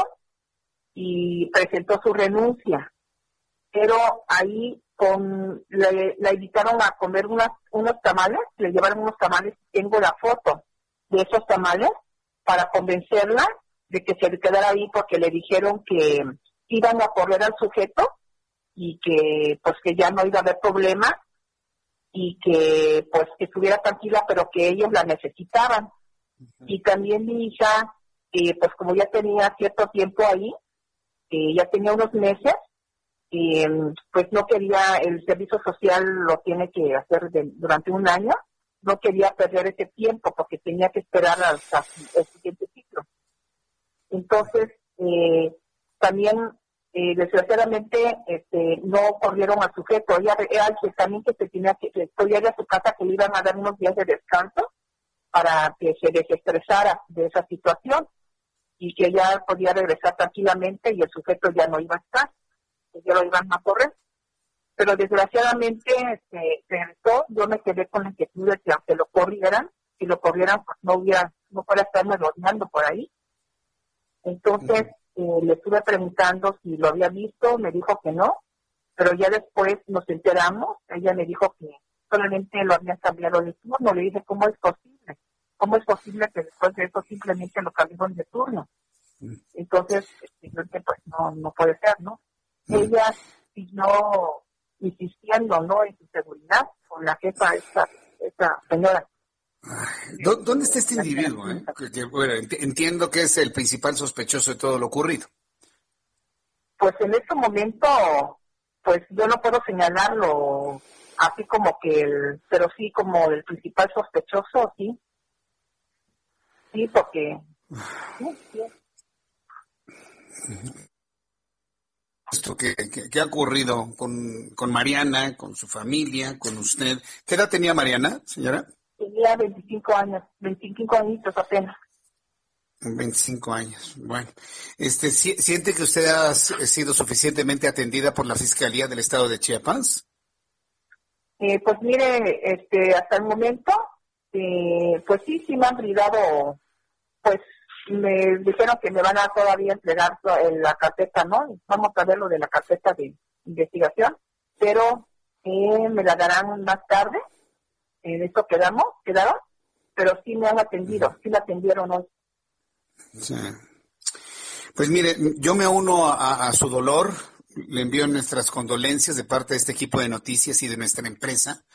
y presentó su renuncia. Pero ahí con, le, la invitaron a comer unas, unos tamales, le llevaron unos tamales, tengo la foto de esos tamales para convencerla de que se quedara ahí porque le dijeron que iban a correr al sujeto y que pues que ya no iba a haber problema y que pues que estuviera tranquila pero que ellos la necesitaban. Y también mi hija eh, pues como ya tenía cierto tiempo ahí eh, ya tenía unos meses eh, pues no quería el servicio social lo tiene que hacer durante un año no quería perder ese tiempo porque tenía que esperar hasta el siguiente ciclo entonces eh, también eh, desgraciadamente este, no corrieron al sujeto. Ella era que también que se tenía que, estoy a su casa que le iban a dar unos días de descanso para que se desestresara de esa situación y que ella podía regresar tranquilamente y el sujeto ya no iba a estar, que ya lo iban a correr. Pero desgraciadamente este, regresó, yo me quedé con la inquietud de que aunque lo corrieran, si lo corrieran, pues no hubiera, no fuera estarme rodeando por ahí. Entonces, eh, le estuve preguntando si lo había visto, me dijo que no, pero ya después nos enteramos, ella me dijo que solamente lo habían cambiado de turno, le dije, ¿cómo es posible? ¿Cómo es posible que después de eso simplemente lo cambiaron de turno? Mm. Entonces, este, pues no, no puede ser, ¿no? Ella siguió insistiendo, ¿no? En su seguridad con la jefa, esta, esta señora. ¿Dónde está este individuo? Eh? entiendo que es el principal sospechoso de todo lo ocurrido. Pues en este momento, pues yo no puedo señalarlo así como que el, pero sí como el principal sospechoso, sí. Sí, porque... Esto que, ha ocurrido con, con Mariana, con su familia, con usted. ¿Qué edad tenía Mariana, señora? tenía 25 años, 25 añitos apenas. 25 años. Bueno, este, ¿siente que usted ha sido suficientemente atendida por la Fiscalía del Estado de Chiapas? Eh, pues mire, este, hasta el momento, eh, pues sí, sí me han brindado, pues me dijeron que me van a todavía entregar la carpeta, ¿no? Vamos a ver lo de la carpeta de investigación, pero eh, me la darán más tarde. En esto quedamos, quedaron, pero sí me han atendido, sí la atendieron hoy. Sí. Pues mire, yo me uno a, su dolor, le envío nuestras condolencias de parte de este equipo de noticias y de nuestra empresa.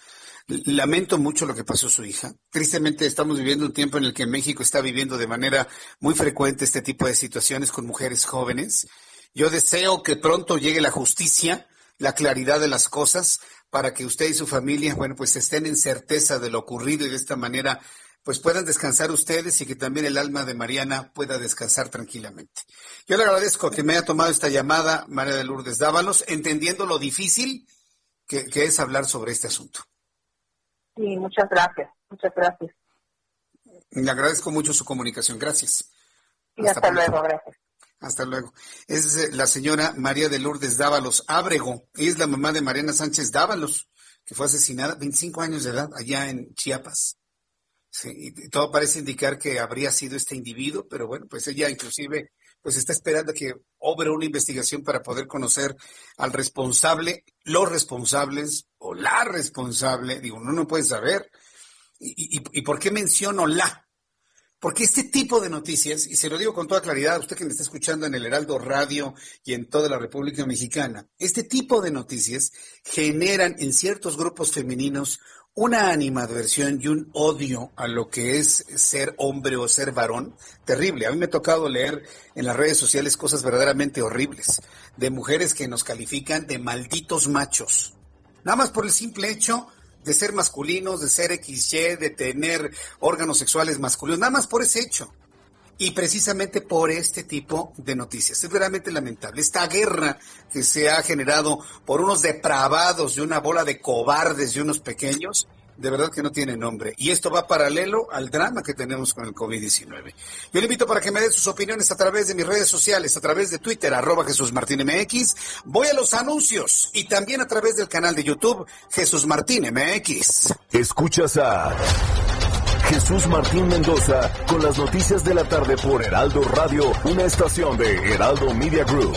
Lamento mucho lo que pasó su hija. Tristemente estamos viviendo un tiempo en el que México está viviendo de manera muy frecuente este tipo de situaciones con mujeres jóvenes. Yo deseo que pronto llegue la justicia, la claridad de las cosas, para que usted y su familia, bueno, pues estén en certeza de lo ocurrido y de esta manera pues puedan descansar ustedes y que también el alma de Mariana pueda descansar tranquilamente. Yo le agradezco que me haya tomado esta llamada, María de Lourdes Dávalos, entendiendo lo difícil que, es hablar sobre este asunto. Sí, muchas gracias, muchas gracias. Le agradezco mucho su comunicación, gracias. Y hasta, luego, gracias. Hasta luego. Es eh, la señora María de Lourdes Dávalos Ábrego. Ella es la mamá de Mariana Sánchez Dávalos, que fue asesinada 25 años de edad allá en Chiapas. Sí, todo parece indicar que habría sido este individuo, pero bueno, pues ella inclusive pues está esperando que obre una investigación para poder conocer al responsable, los responsables la responsable. Digo, uno no puede saber. ¿Y, y por qué menciono la? Porque este tipo de noticias, y se lo digo con toda claridad a usted que me está escuchando en el Heraldo Radio y en toda la República Mexicana, este tipo de noticias generan en ciertos grupos femeninos una animadversión y un odio a lo que es ser hombre o ser varón terrible. A mí me ha tocado leer en las redes sociales cosas verdaderamente horribles de mujeres que nos califican de malditos machos. Nada más por el simple hecho de ser masculinos, de ser XY, de tener órganos sexuales masculinos, nada más por ese hecho. Y precisamente por este tipo de noticias. Es verdaderamente lamentable. Esta guerra que se ha generado por unos depravados de una bola de cobardes de unos pequeños, de verdad que no tiene nombre. Y esto va paralelo al drama que tenemos con el COVID-19. Yo le invito para que me dé sus opiniones a través de mis redes sociales, a través de Twitter, arroba Jesús Martín MX. Voy a los anuncios y también a través del canal de YouTube Jesús Martín MX. Escuchas a Jesús Martín Mendoza con las noticias de la tarde por Heraldo Radio, una estación de Heraldo Media Group.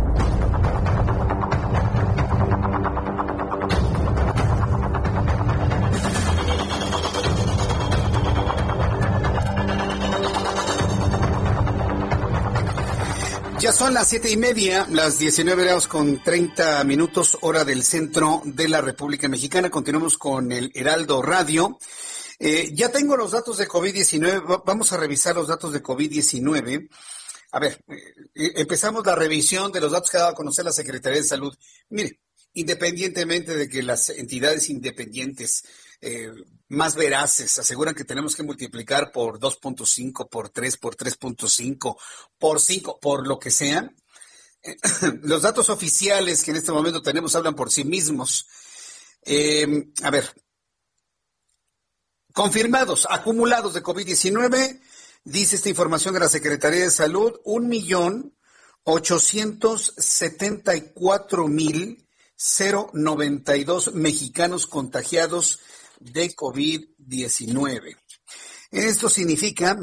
Son las siete y media, las 19 grados con 30 minutos, hora del centro de la República Mexicana. Continuamos con el Heraldo Radio. Eh, ya tengo los datos de COVID-19. Vamos a revisar los datos de COVID-19. A ver, eh, empezamos la revisión de los datos que ha dado a conocer la Secretaría de Salud. Mire, independientemente de que las entidades independientes eh, más veraces aseguran que tenemos que multiplicar por 2.5, por 3, por 3.5, por 5, por lo que sea. (coughs) Los datos oficiales que en este momento tenemos hablan por sí mismos. Eh, a ver, confirmados, acumulados de COVID-19, dice esta información de la Secretaría de Salud, un millón ochocientos setenta y cuatro mil cero noventa y dos mexicanos contagiados de COVID-19. Esto significa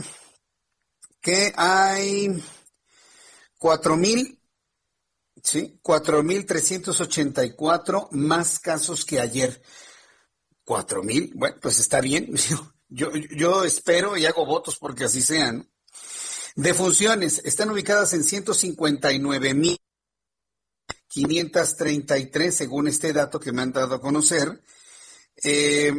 que hay 4.000, ¿sí? 4.384 más casos que ayer. 4.000, bueno, pues está bien. (laughs) Yo, yo espero y hago votos porque así sean. Defunciones están ubicadas en 159 mil 533 según este dato que me han dado a conocer. Eh,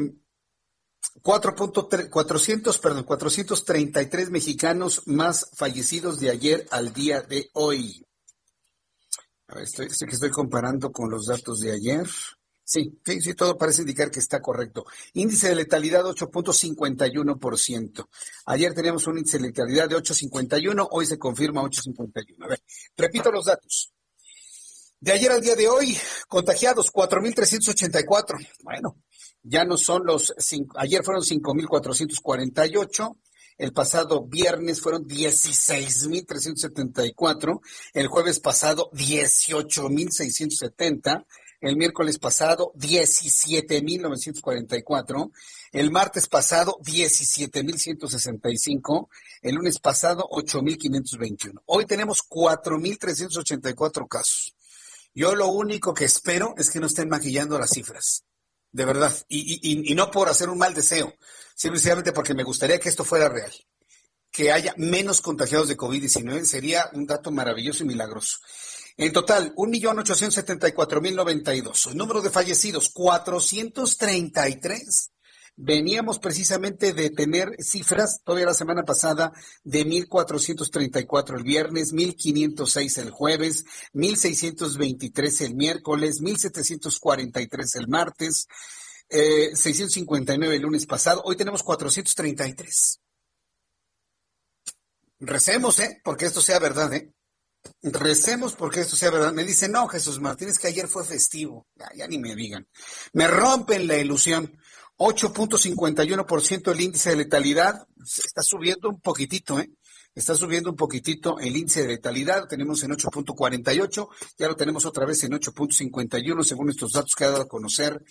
4.400, perdón, 433 mexicanos más fallecidos de ayer al día de hoy. A ver, estoy, estoy, estoy comparando con los datos de ayer. Sí, sí, sí, todo parece indicar que está correcto. Índice de letalidad 8.51%. Ayer teníamos un índice de letalidad de 8.51, hoy se confirma 8.51. A ver, repito los datos. De ayer al día de hoy, contagiados 4.384. Bueno, ya no son los, cinco, ayer fueron 5.448, el pasado viernes fueron 16.374, el jueves pasado 18.670, el miércoles pasado 17.944, el martes pasado 17.165, el lunes pasado 8.521. Hoy tenemos 4.384 casos. Yo lo único que espero es que no estén maquillando las cifras de verdad, y, no por hacer un mal deseo, simplemente porque me gustaría que esto fuera real, que haya menos contagiados de COVID-19, sería un dato maravilloso y milagroso. En total, 1.874.092. El número de fallecidos, 433. Veníamos precisamente de tener cifras todavía la semana pasada de 1.434 el viernes, 1.506 el jueves, 1.623 el miércoles, 1.743 el martes, eh, 659 el lunes pasado. Hoy tenemos 433. Recemos, ¿eh? Porque esto sea verdad, ¿eh? Recemos porque esto sea verdad. Me dice, no, Jesús Martínez, que ayer fue festivo. Ya ni me digan. Me rompen la ilusión. 8.51% el índice de letalidad, está subiendo un poquitito, ¿eh? Está subiendo un poquitito el índice de letalidad, tenemos en 8.48, ya lo tenemos otra vez en 8.51 según estos datos que ha dado a conocer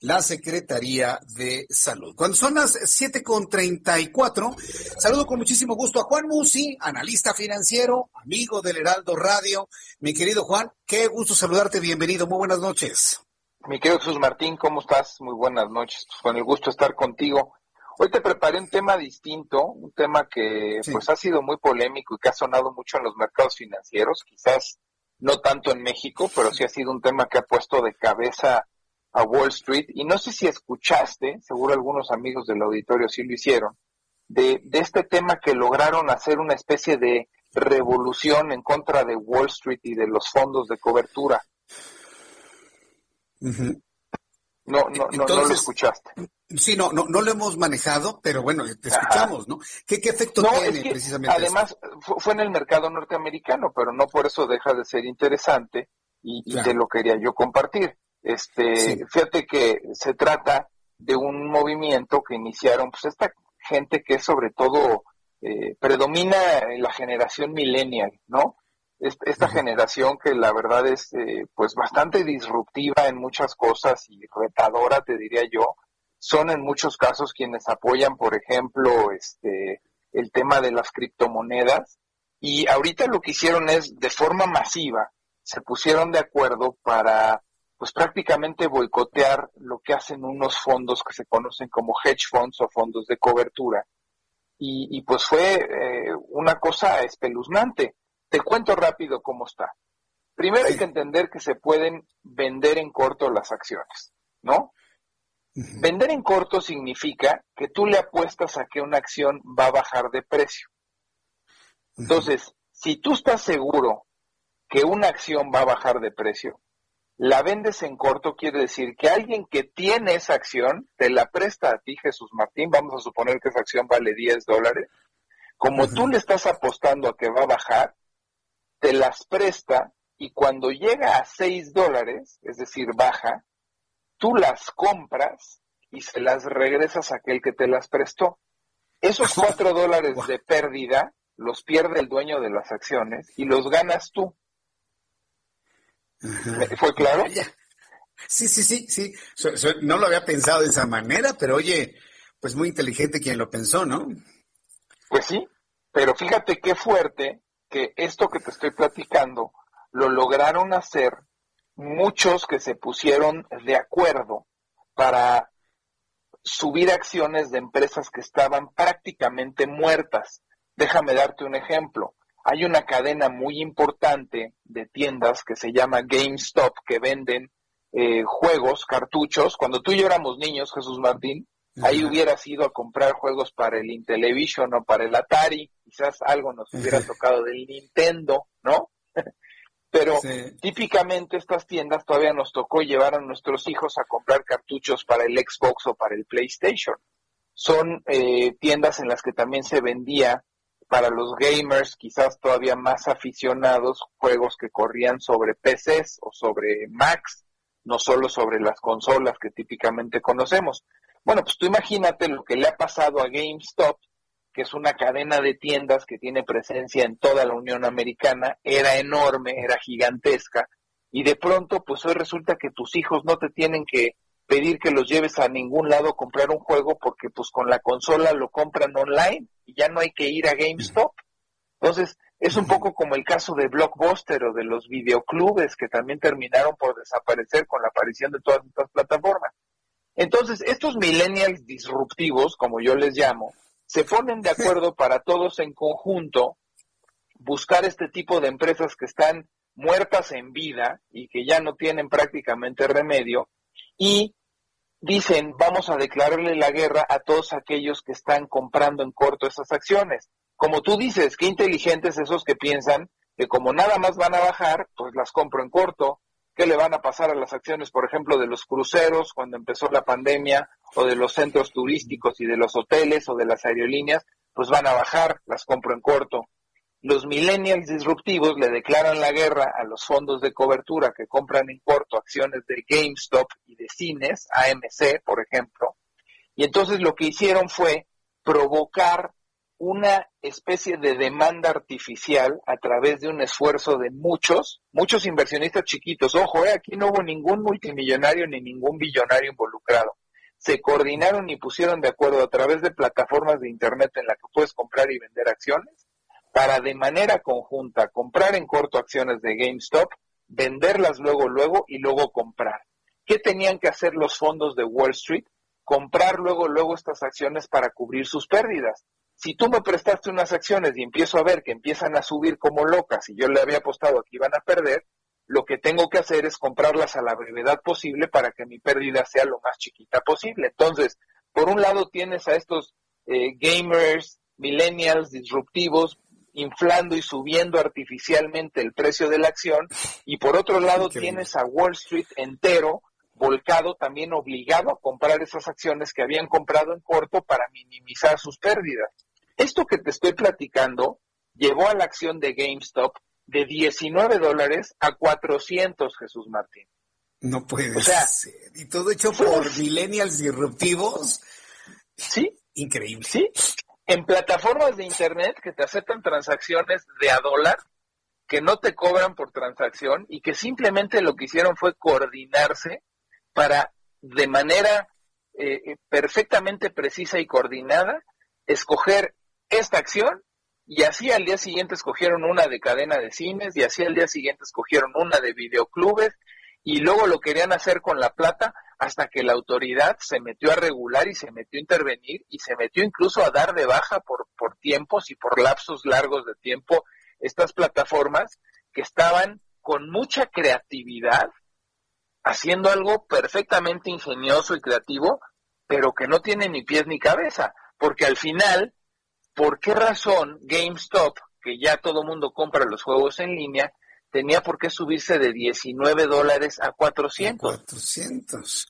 la Secretaría de Salud. Cuando son las 7.34, saludo con muchísimo gusto a Juan Musi, analista financiero, amigo del Heraldo Radio. Mi querido Juan, qué gusto saludarte, bienvenido, muy buenas noches. Mi querido Jesús Martín, ¿cómo estás? Muy buenas noches. Pues con el gusto de estar contigo. Hoy te preparé un tema distinto, un tema que sí. pues ha sido muy polémico y que ha sonado mucho en los mercados financieros, quizás no tanto en México, pero sí ha sido un tema que ha puesto de cabeza a Wall Street. Y no sé si escuchaste, seguro algunos amigos del auditorio sí lo hicieron, de, de este tema que lograron hacer una especie de revolución en contra de Wall Street y de los fondos de cobertura. Uh -huh. No, no, Entonces, no, lo escuchaste. Sí, no, no, no lo hemos manejado, pero bueno, te escuchamos, Ajá. ¿no? ¿Qué, qué efecto no, tiene es que, precisamente? Además, esto? fue en el mercado norteamericano, pero no por eso deja de ser interesante y, y claro. te lo quería yo compartir. Este, sí. fíjate que se trata de un movimiento que iniciaron, pues esta gente que sobre todo eh, predomina en la generación millennial, ¿no? Esta generación que la verdad es eh, pues bastante disruptiva en muchas cosas y retadora te diría yo son en muchos casos quienes apoyan por ejemplo este el tema de las criptomonedas. Y ahorita lo que hicieron es de forma masiva se pusieron de acuerdo para pues prácticamente boicotear lo que hacen unos fondos que se conocen como hedge funds o fondos de cobertura. Y, y pues fue eh, una cosa espeluznante te cuento rápido cómo está. Primero hay que entender que se pueden vender en corto las acciones, ¿no? Vender en corto significa que tú le apuestas a que una acción va a bajar de precio. Entonces, si tú estás seguro que una acción va a bajar de precio, la vendes en corto quiere decir que alguien que tiene esa acción te la presta a ti, Jesús Martín, vamos a suponer que esa acción vale 10 dólares. Como uh -huh. tú le estás apostando a que va a bajar, te las presta y cuando llega a 6 dólares, es decir, baja, tú las compras y se las regresas a aquel que te las prestó. Esos 4 dólares de pérdida los pierde el dueño de las acciones y los ganas tú. ¿Fue claro? Sí, sí, sí, sí. No lo había pensado de esa manera, pero oye, pues muy inteligente quien lo pensó, ¿no? Pues sí, pero fíjate qué fuerte que esto que te estoy platicando lo lograron hacer muchos que se pusieron de acuerdo para subir acciones de empresas que estaban prácticamente muertas. Déjame darte un ejemplo. hay una cadena muy importante de tiendas que se llama GameStop que venden eh, juegos, cartuchos. Cuando tú y yo éramos niños, Jesús Martín, ahí hubieras ido a comprar juegos para el Intellivision o para el Atari, quizás algo nos hubiera tocado del Nintendo, ¿no? (laughs) Pero típicamente estas tiendas todavía nos tocó llevar a nuestros hijos a comprar cartuchos para el Xbox o para el PlayStation. Son eh, tiendas en las que también se vendía para los gamers, quizás todavía más aficionados, juegos que corrían sobre PCs o sobre Macs, no solo sobre las consolas que típicamente conocemos. Bueno, pues tú imagínate lo que le ha pasado a GameStop, que es una cadena de tiendas que tiene presencia en toda la Unión Americana, era enorme, era gigantesca, y de pronto, pues hoy resulta que tus hijos no te tienen que pedir que los lleves a ningún lado a comprar un juego porque pues con la consola lo compran online y ya no hay que ir a GameStop. Entonces, es un poco como el caso de Blockbuster o de los videoclubes que también terminaron por desaparecer con la aparición de todas estas plataformas. Entonces, estos millennials disruptivos, como yo les llamo, se ponen de acuerdo para todos en conjunto buscar este tipo de empresas que están muertas en vida y que ya no tienen prácticamente remedio y dicen vamos a declararle la guerra a todos aquellos que están comprando en corto esas acciones. Como tú dices, qué inteligentes esos que piensan que como nada más van a bajar, pues las compro en corto, qué le van a pasar a las acciones, por ejemplo, de los cruceros cuando empezó la pandemia, o de los centros turísticos y de los hoteles o de las aerolíneas, pues van a bajar, las compro en corto. Los millennials disruptivos le declaran la guerra a los fondos de cobertura que compran en corto acciones de GameStop y de cines, AMC, por ejemplo. Y entonces lo que hicieron fue provocar una especie de demanda artificial a través de un esfuerzo de muchos, muchos inversionistas chiquitos. Ojo, eh, aquí no hubo ningún multimillonario ni ningún billonario involucrado. Se coordinaron y pusieron de acuerdo a través de plataformas de Internet en las que puedes comprar y vender acciones para de manera conjunta comprar en corto acciones de GameStop, venderlas luego, luego y luego comprar. ¿Qué tenían que hacer los fondos de Wall Street? Comprar luego, luego estas acciones para cubrir sus pérdidas si tú me prestaste unas acciones y empiezo a ver que empiezan a subir como locas y yo le había apostado que iban a perder, lo que tengo que hacer es comprarlas a la brevedad posible para que mi pérdida sea lo más chiquita posible. Entonces, por un lado tienes a estos eh, gamers, millennials, disruptivos, inflando y subiendo artificialmente el precio de la acción, y por otro lado tienes a Wall Street entero volcado, también obligado a comprar esas acciones que habían comprado en corto para minimizar sus pérdidas. Esto que te estoy platicando llevó a la acción de GameStop de 19 dólares a 400, Jesús Martín. No puede ser. Y todo hecho por millennials disruptivos. Sí. Increíble. Sí. En plataformas de Internet que te aceptan transacciones de a dólar, que no te cobran por transacción y que simplemente lo que hicieron fue coordinarse para, de manera eh, eh, perfectamente precisa y coordinada, escoger esta acción y así al día siguiente escogieron una de cadena de cines y así al día siguiente escogieron una de videoclubes y luego lo querían hacer con la plata hasta que la autoridad se metió a regular y se metió a intervenir y se metió incluso a dar de baja por, por tiempos y por lapsos largos de tiempo estas plataformas que estaban con mucha creatividad haciendo algo perfectamente ingenioso y creativo, pero que no tiene ni pies ni cabeza, porque al final ¿por qué razón GameStop, que ya todo mundo compra los juegos en línea, tenía por qué subirse de 19 dólares a 400? 400.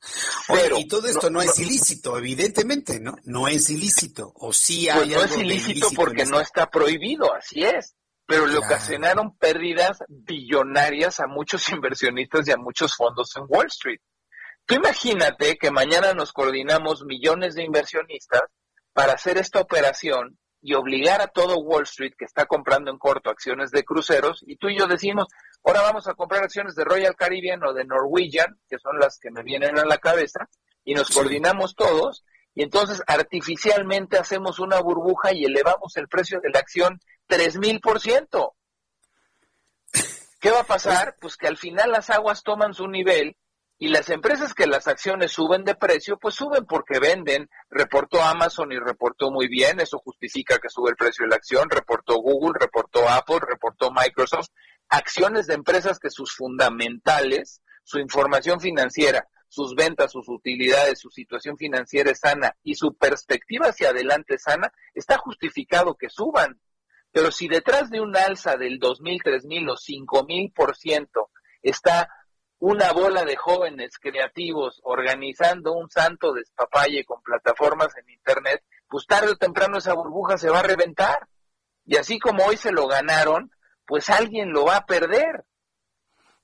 Pero, y todo esto no, es ilícito, evidentemente, ¿no? No es ilícito. O sí pues hay no es ilícito, porque no está prohibido, así es. Pero le ocasionaron pérdidas billonarias a muchos (laughs) inversionistas y a muchos fondos en Wall Street. Tú imagínate que mañana nos coordinamos millones de inversionistas para hacer esta operación y obligar a todo Wall Street que está comprando en corto acciones de cruceros, y tú y yo decimos, ahora vamos a comprar acciones de Royal Caribbean o de Norwegian, que son las que me vienen a la cabeza, y nos coordinamos todos, y entonces artificialmente hacemos una burbuja y elevamos el precio de la acción tres mil por ciento. ¿Qué va a pasar? Pues que al final las aguas toman su nivel Y las empresas que las acciones suben de precio, pues suben porque venden. Reportó Amazon y reportó muy bien, eso justifica que sube el precio de la acción. Reportó Google, reportó Apple, reportó Microsoft. Acciones de empresas que sus fundamentales, su información financiera, sus ventas, sus utilidades, su situación financiera es sana y su perspectiva hacia adelante sana, está justificado que suban. Pero si detrás de un alza del 2.000, 3.000 o 5.000 por ciento está una bola de jóvenes creativos organizando un santo despapalle con plataformas en Internet, pues tarde o temprano esa burbuja se va a reventar. Y así como hoy se lo ganaron, pues alguien lo va a perder.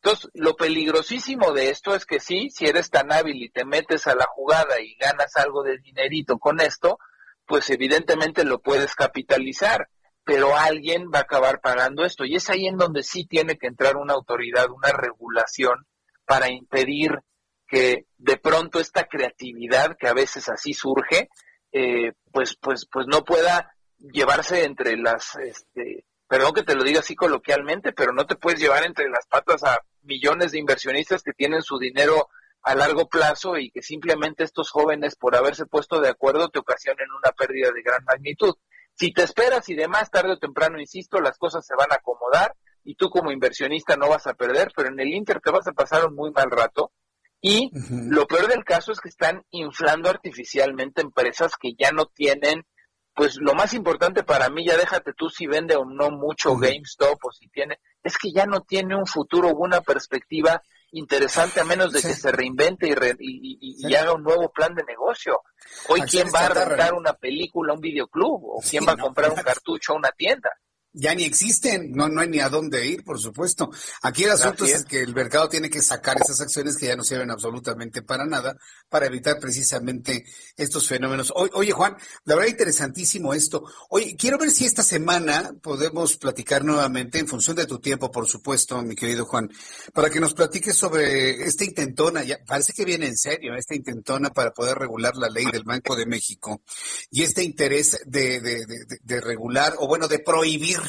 Entonces, lo peligrosísimo de esto es que sí, si eres tan hábil y te metes a la jugada y ganas algo de dinerito con esto, pues evidentemente lo puedes capitalizar, pero alguien va a acabar pagando esto. Y es ahí en donde sí tiene que entrar una autoridad, una regulación para impedir que de pronto esta creatividad que a veces así surge, eh, pues, pues, pues no pueda llevarse entre las, este, perdón que te lo diga así coloquialmente, pero no te puedes llevar entre las patas a millones de inversionistas que tienen su dinero a largo plazo y que simplemente estos jóvenes por haberse puesto de acuerdo te ocasionen una pérdida de gran magnitud. Si te esperas y demás, tarde o temprano, insisto, las cosas se van a acomodar y tú como inversionista no vas a perder, pero en el Inter te vas a pasar un muy mal rato. Y lo peor del caso es que están inflando artificialmente empresas que ya no tienen, pues lo más importante para mí, ya déjate tú si vende o no mucho GameStop o si tiene, es que ya no tiene un futuro o una perspectiva interesante a menos de que se reinvente y, y, haga un nuevo plan de negocio. Hoy, ¿quién va a rentar una película, un videoclub? ¿O quién va a comprar un (laughs) cartucho a una tienda? Ya ni existen, no, no hay ni a dónde ir, por supuesto. Aquí el asunto es. que el mercado tiene que sacar esas acciones que ya no sirven absolutamente para nada, para evitar precisamente estos fenómenos. Oye, Juan, la verdad interesantísimo esto. Oye, quiero ver si esta semana podemos platicar nuevamente, en función de tu tiempo, por supuesto, mi querido Juan, para que nos platiques sobre esta intentona, ya parece que viene en serio, esta intentona para poder regular la ley del Banco de México y este interés de, de, de regular, o bueno, de prohibir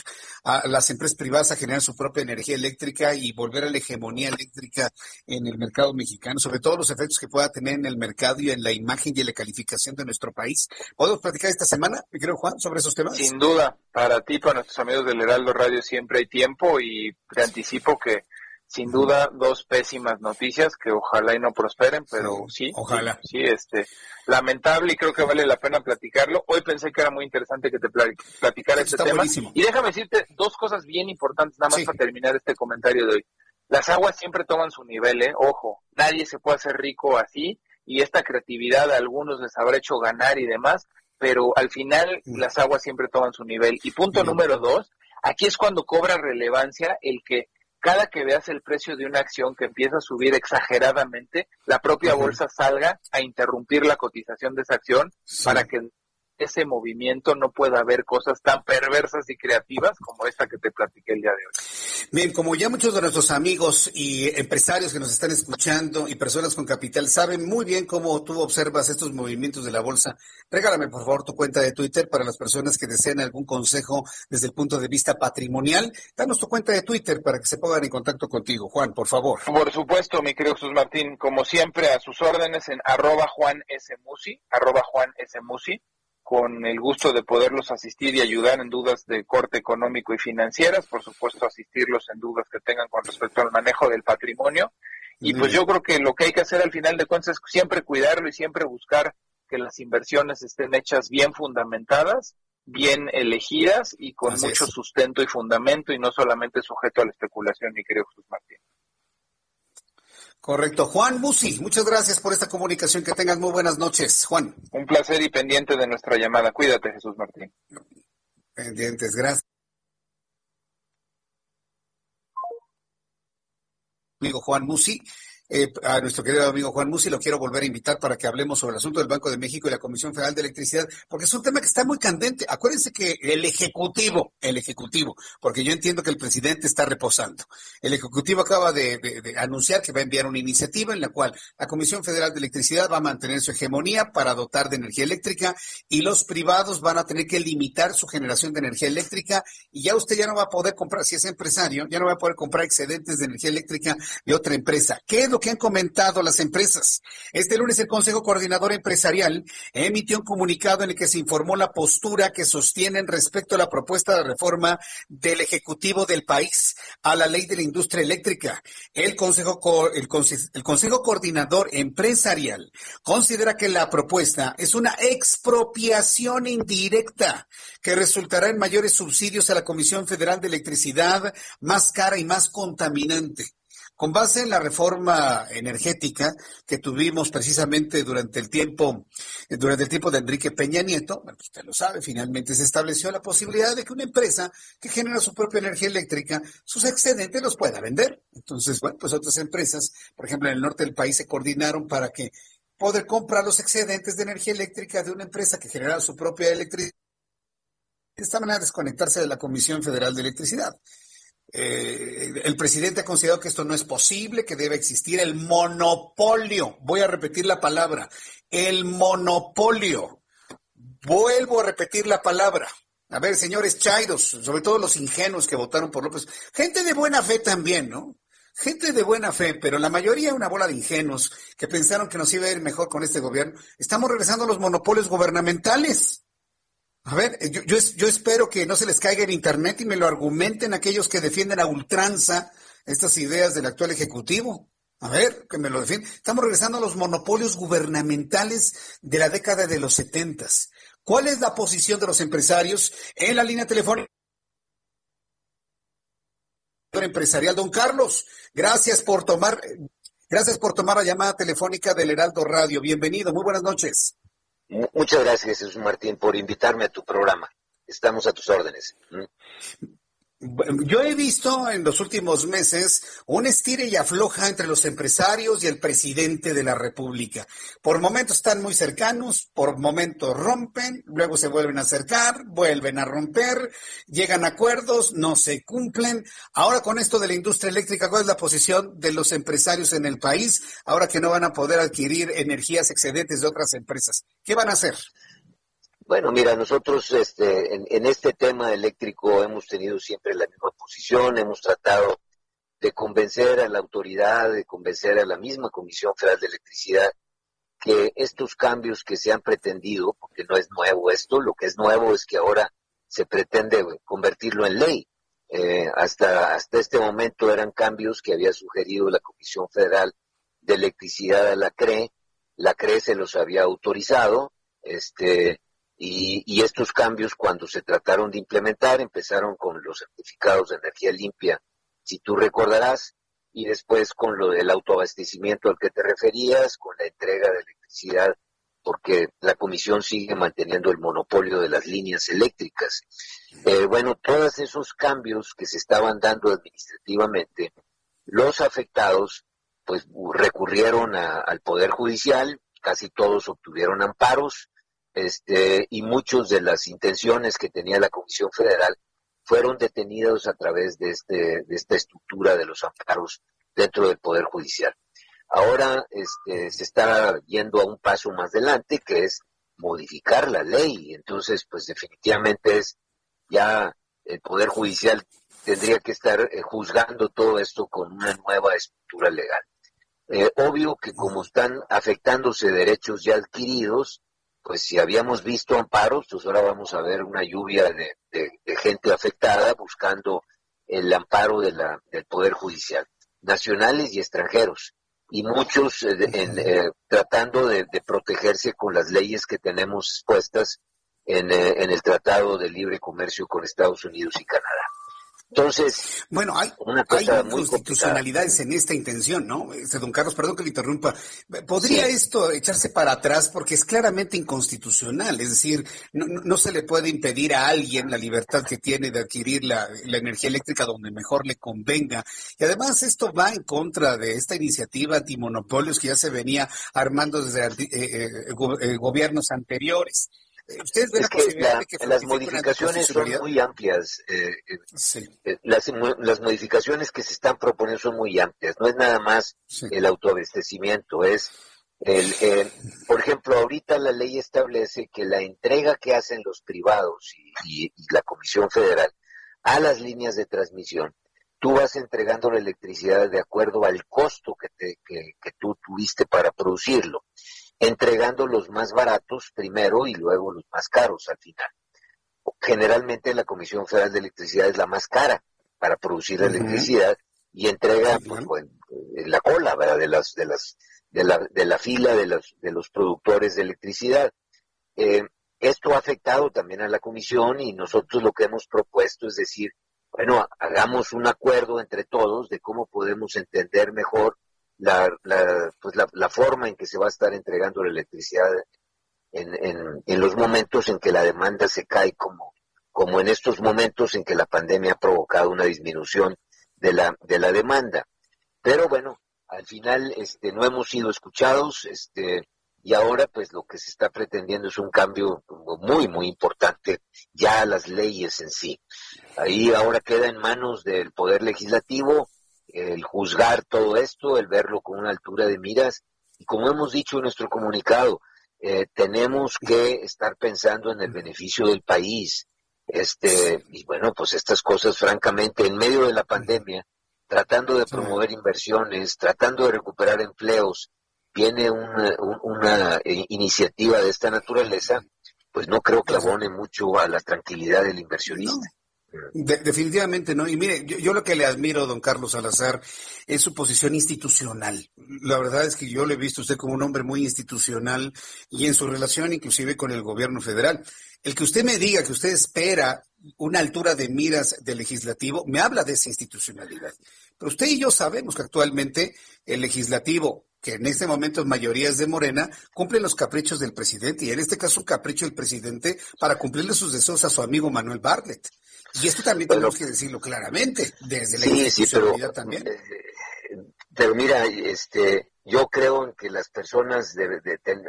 a las empresas privadas a generar su propia energía eléctrica y volver a la hegemonía eléctrica en el mercado mexicano, sobre todo los efectos que pueda tener en el mercado y en la imagen y en la calificación de nuestro país. ¿Podemos platicar esta semana, mi querido Juan, sobre esos temas? Sin duda, para ti, para nuestros amigos del Heraldo Radio siempre hay tiempo y te anticipo que sin duda dos pésimas noticias que ojalá y no prosperen, pero sí, ojalá. Sí, este, lamentable y creo que vale la pena platicarlo. Hoy pensé que era muy interesante que te platicara este tema. Y déjame decirte dos cosas bien importantes nada más para terminar este comentario de hoy. Las aguas siempre toman su nivel, ¿eh? Ojo, nadie se puede hacer rico así y esta creatividad a algunos les habrá hecho ganar y demás, pero al final las aguas siempre toman su nivel. Y punto número dos, aquí es cuando cobra relevancia el que cada que veas el precio de una acción que empieza a subir exageradamente, la propia bolsa salga a interrumpir la cotización de esa acción para que ese movimiento no pueda haber cosas tan perversas y creativas como esta que te platiqué el día de hoy. Bien, como ya muchos de nuestros amigos y empresarios que nos están escuchando y personas con capital saben muy bien cómo tú observas estos movimientos de la bolsa, regálame por favor tu cuenta de Twitter para las personas que deseen algún consejo desde el punto de vista patrimonial. Danos tu cuenta de Twitter para que se pongan en contacto contigo. Juan, por favor. Por supuesto, mi querido Jesús Martín, como siempre, a sus órdenes en arroba Juan S. Musi, arroba Juan S. Musi con el gusto de poderlos asistir y ayudar en dudas de corte económico y financieras, por supuesto asistirlos en dudas que tengan con respecto al manejo del patrimonio. Y pues yo creo que lo que hay que hacer al final de cuentas es siempre cuidarlo y siempre buscar que las inversiones estén hechas bien fundamentadas, bien elegidas y con mucho sustento y fundamento y no solamente sujeto a la especulación, mi querido Jesús Martín. Correcto. Juan Musi, muchas gracias por esta comunicación. Que tengas muy buenas noches, Juan. Un placer y pendiente de nuestra llamada. Cuídate, Jesús Martín. Pendientes, gracias. Amigo Juan Musi. Eh, a nuestro querido amigo Juan Musi, lo quiero volver a invitar para que hablemos sobre el asunto del Banco de México y la Comisión Federal de Electricidad, porque es un tema que está muy candente. Acuérdense que el Ejecutivo, el Ejecutivo, porque yo entiendo que el presidente está reposando. El Ejecutivo acaba de, anunciar que va a enviar una iniciativa en la cual la Comisión Federal de Electricidad va a mantener su hegemonía para dotar de energía eléctrica y los privados van a tener que limitar su generación de energía eléctrica y ya usted ya no va a poder comprar, si es empresario, ya no va a poder comprar excedentes de energía eléctrica de otra empresa. ¿Qué es lo que han comentado las empresas. Este lunes el Consejo Coordinador Empresarial emitió un comunicado en el que se informó la postura que sostienen respecto a la propuesta de reforma del Ejecutivo del país a la ley de la industria eléctrica. El Consejo, el, el Consejo Coordinador Empresarial considera que la propuesta es una expropiación indirecta que resultará en mayores subsidios a la Comisión Federal de Electricidad, más cara y más contaminante. Con base en la reforma energética que tuvimos precisamente durante el tiempo, durante el tiempo de Enrique Peña Nieto, bueno, usted lo sabe, finalmente se estableció la posibilidad de que una empresa que genera su propia energía eléctrica, sus excedentes los pueda vender. Entonces, bueno, pues otras empresas, por ejemplo, en el norte del país se coordinaron para que poder comprar los excedentes de energía eléctrica de una empresa que genera su propia electricidad. De esta manera desconectarse de la Comisión Federal de Electricidad. Eh, el presidente ha considerado que esto no es posible, que debe existir el monopolio. Voy a repetir la palabra, el monopolio. Vuelvo a repetir la palabra. A ver, señores chairos, sobre todo los ingenuos que votaron por López, gente de buena fe también, ¿no? Gente de buena fe, pero la mayoría una bola de ingenuos que pensaron que nos iba a ir mejor con este gobierno. Estamos regresando a los monopolios gubernamentales. A ver, yo, yo, espero que no se les caiga en Internet y me lo argumenten aquellos que defienden a ultranza estas ideas del actual Ejecutivo. A ver, que me lo defienden. Estamos regresando a los monopolios gubernamentales de la década de los setentas. ¿Cuál es la posición de los empresarios en la línea telefónica? empresarial, don Carlos, gracias por tomar, gracias por tomar la llamada telefónica del Heraldo Radio. Bienvenido, muy buenas noches. Muchas gracias, Jesús Martín, por invitarme a tu programa. Estamos a tus órdenes. Yo he visto en los últimos meses un estire y afloja entre los empresarios y el presidente de la República. Por momentos están muy cercanos, por momentos rompen, luego se vuelven a acercar, vuelven a romper, llegan acuerdos, no se cumplen. Ahora con esto de la industria eléctrica, ¿cuál es la posición de los empresarios en el país ahora que no van a poder adquirir energías excedentes de otras empresas? ¿Qué van a hacer? Bueno, mira, nosotros este, en, este tema eléctrico hemos tenido siempre la misma posición, hemos tratado de convencer a la autoridad, de convencer a la misma Comisión Federal de Electricidad que estos cambios que se han pretendido, porque no es nuevo esto, lo que es nuevo es que ahora se pretende convertirlo en ley. Eh, hasta, hasta este momento eran cambios que había sugerido la Comisión Federal de Electricidad a la CRE, la CRE se los había autorizado, este, y, estos cambios, cuando se trataron de implementar, empezaron con los certificados de energía limpia, si tú recordarás, y después con lo del autoabastecimiento al que te referías, con la entrega de electricidad, porque la Comisión sigue manteniendo el monopolio de las líneas eléctricas. Eh, bueno, todos esos cambios que se estaban dando administrativamente, los afectados pues recurrieron al Poder Judicial, casi todos obtuvieron amparos, este, y muchas de las intenciones que tenía la Comisión Federal fueron detenidos a través de, este, de esta estructura de los amparos dentro del Poder Judicial. Ahora este, se está yendo a un paso más adelante, que es modificar la ley. Entonces, pues definitivamente es ya el Poder Judicial tendría que estar eh, juzgando todo esto con una nueva estructura legal. Eh, obvio que como están afectándose derechos ya adquiridos, pues si habíamos visto amparos, pues ahora vamos a ver una lluvia de, gente afectada buscando el amparo de la, del Poder Judicial, nacionales y extranjeros, y muchos eh, eh, tratando de, protegerse con las leyes que tenemos expuestas en, eh, en el Tratado de Libre Comercio con Estados Unidos y Canadá. Entonces, bueno, hay, constitucionalidades en esta intención, ¿no? Este, don Carlos, perdón que le interrumpa. ¿Podría esto echarse para atrás? Porque es claramente inconstitucional, es decir, no, se le puede impedir a alguien la libertad que tiene de adquirir la, energía eléctrica donde mejor le convenga. Y además esto va en contra de esta iniciativa antimonopolios que ya se venía armando desde eh, eh, eh, gobiernos anteriores. ¿Ustedes ven que, las modificaciones son muy amplias. Eh, eh, eh, las, modificaciones que se están proponiendo son muy amplias. No es nada más el autoabastecimiento, es el, por ejemplo, ahorita la ley establece que la entrega que hacen los privados y, la Comisión Federal a las líneas de transmisión tú vas entregando la electricidad de acuerdo al costo que, te, que, que tú tuviste para producirlo, entregando los más baratos primero y luego los más caros al final. Generalmente la Comisión Federal de Electricidad es la más cara para producir la electricidad y entrega pues, en la cola ¿verdad? de las de las de la, de la fila de los de los productores de electricidad. Eh, esto ha afectado también a la comisión y nosotros lo que hemos propuesto es decir, bueno, hagamos un acuerdo entre todos de cómo podemos entender mejor la, la, pues la, la forma en que se va a estar entregando la electricidad en, en, en, los momentos en que la demanda se cae como, como en estos momentos en que la pandemia ha provocado una disminución de la, de la demanda. Pero bueno, al final este, no hemos sido escuchados, este, y ahora pues lo que se está pretendiendo es un cambio muy, muy importante ya a las leyes en sí. Ahí ahora queda en manos del Poder Legislativo el juzgar todo esto, el verlo con una altura de miras, y como hemos dicho en nuestro comunicado, eh, tenemos que estar pensando en el beneficio del país. Este, y bueno, pues estas cosas, francamente, en medio de la pandemia, tratando de promover inversiones, tratando de recuperar empleos, viene una, una eh, iniciativa de esta naturaleza, pues no creo que abone mucho a la tranquilidad del inversionista. Definitivamente no. Y mire, yo, lo que le admiro, don Carlos Salazar, es su posición institucional. La verdad es que yo le he visto a usted como un hombre muy institucional y en su relación inclusive con el gobierno federal. El que usted me diga que usted espera una altura de miras del legislativo, me habla de esa institucionalidad. Pero usted y yo sabemos que actualmente el legislativo, que en este momento es mayoría es de Morena, cumple los caprichos del presidente, y en este caso un capricho del presidente para cumplirle sus deseos a su amigo Manuel Bartlett. Y esto también tenemos que decirlo claramente, desde la institucionalidad también. Eh, pero mira, este, yo creo en que las personas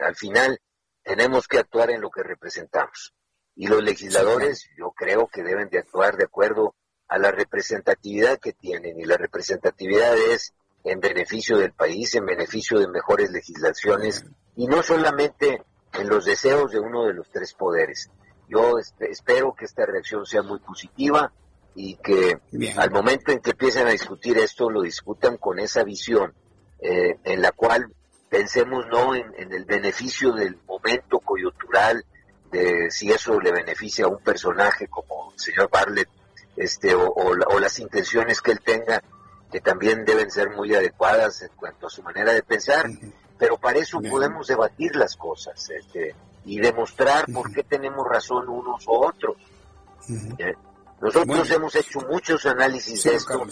al final tenemos que actuar en lo que representamos. Y los legisladores, yo creo que deben de actuar de acuerdo a la representatividad que tienen. Y la representatividad es en beneficio del país, en beneficio de mejores legislaciones, y no solamente en los deseos de uno de los tres poderes. Yo espero que esta reacción sea muy positiva y que al momento en que empiecen a discutir esto, lo discutan con esa visión eh, en la cual pensemos no en, en, el beneficio del momento coyuntural, de si eso le beneficia a un personaje como el señor Bartlett, este, o, o, las intenciones que él tenga, que también deben ser muy adecuadas en cuanto a su manera de pensar, pero para eso podemos debatir las cosas este, y demostrar por qué tenemos razón unos o otros. ¿Eh? Nosotros hemos hecho muchos análisis de esto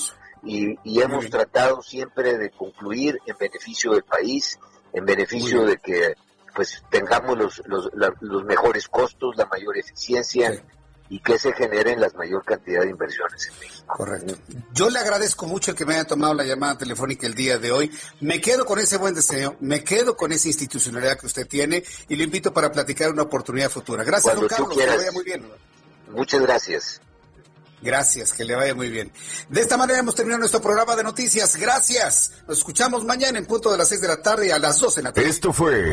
y, y hemos tratado siempre de concluir en beneficio del país, en beneficio de que pues tengamos los, los, los mejores costos, la mayor eficiencia y que se generen la mayor cantidad de inversiones en México. Correcto. Yo le agradezco mucho que me haya tomado la llamada telefónica el día de hoy. Me quedo con ese buen deseo, me quedo con esa institucionalidad que usted tiene y le invito para platicar una oportunidad futura. Gracias, don Carlos, que le vaya muy bien. Muchas gracias. Gracias, que le vaya muy bien. De esta manera hemos terminado nuestro programa de noticias. Gracias. Nos escuchamos mañana en punto de las 6 de la tarde y a las 12 en la tarde. Esto fue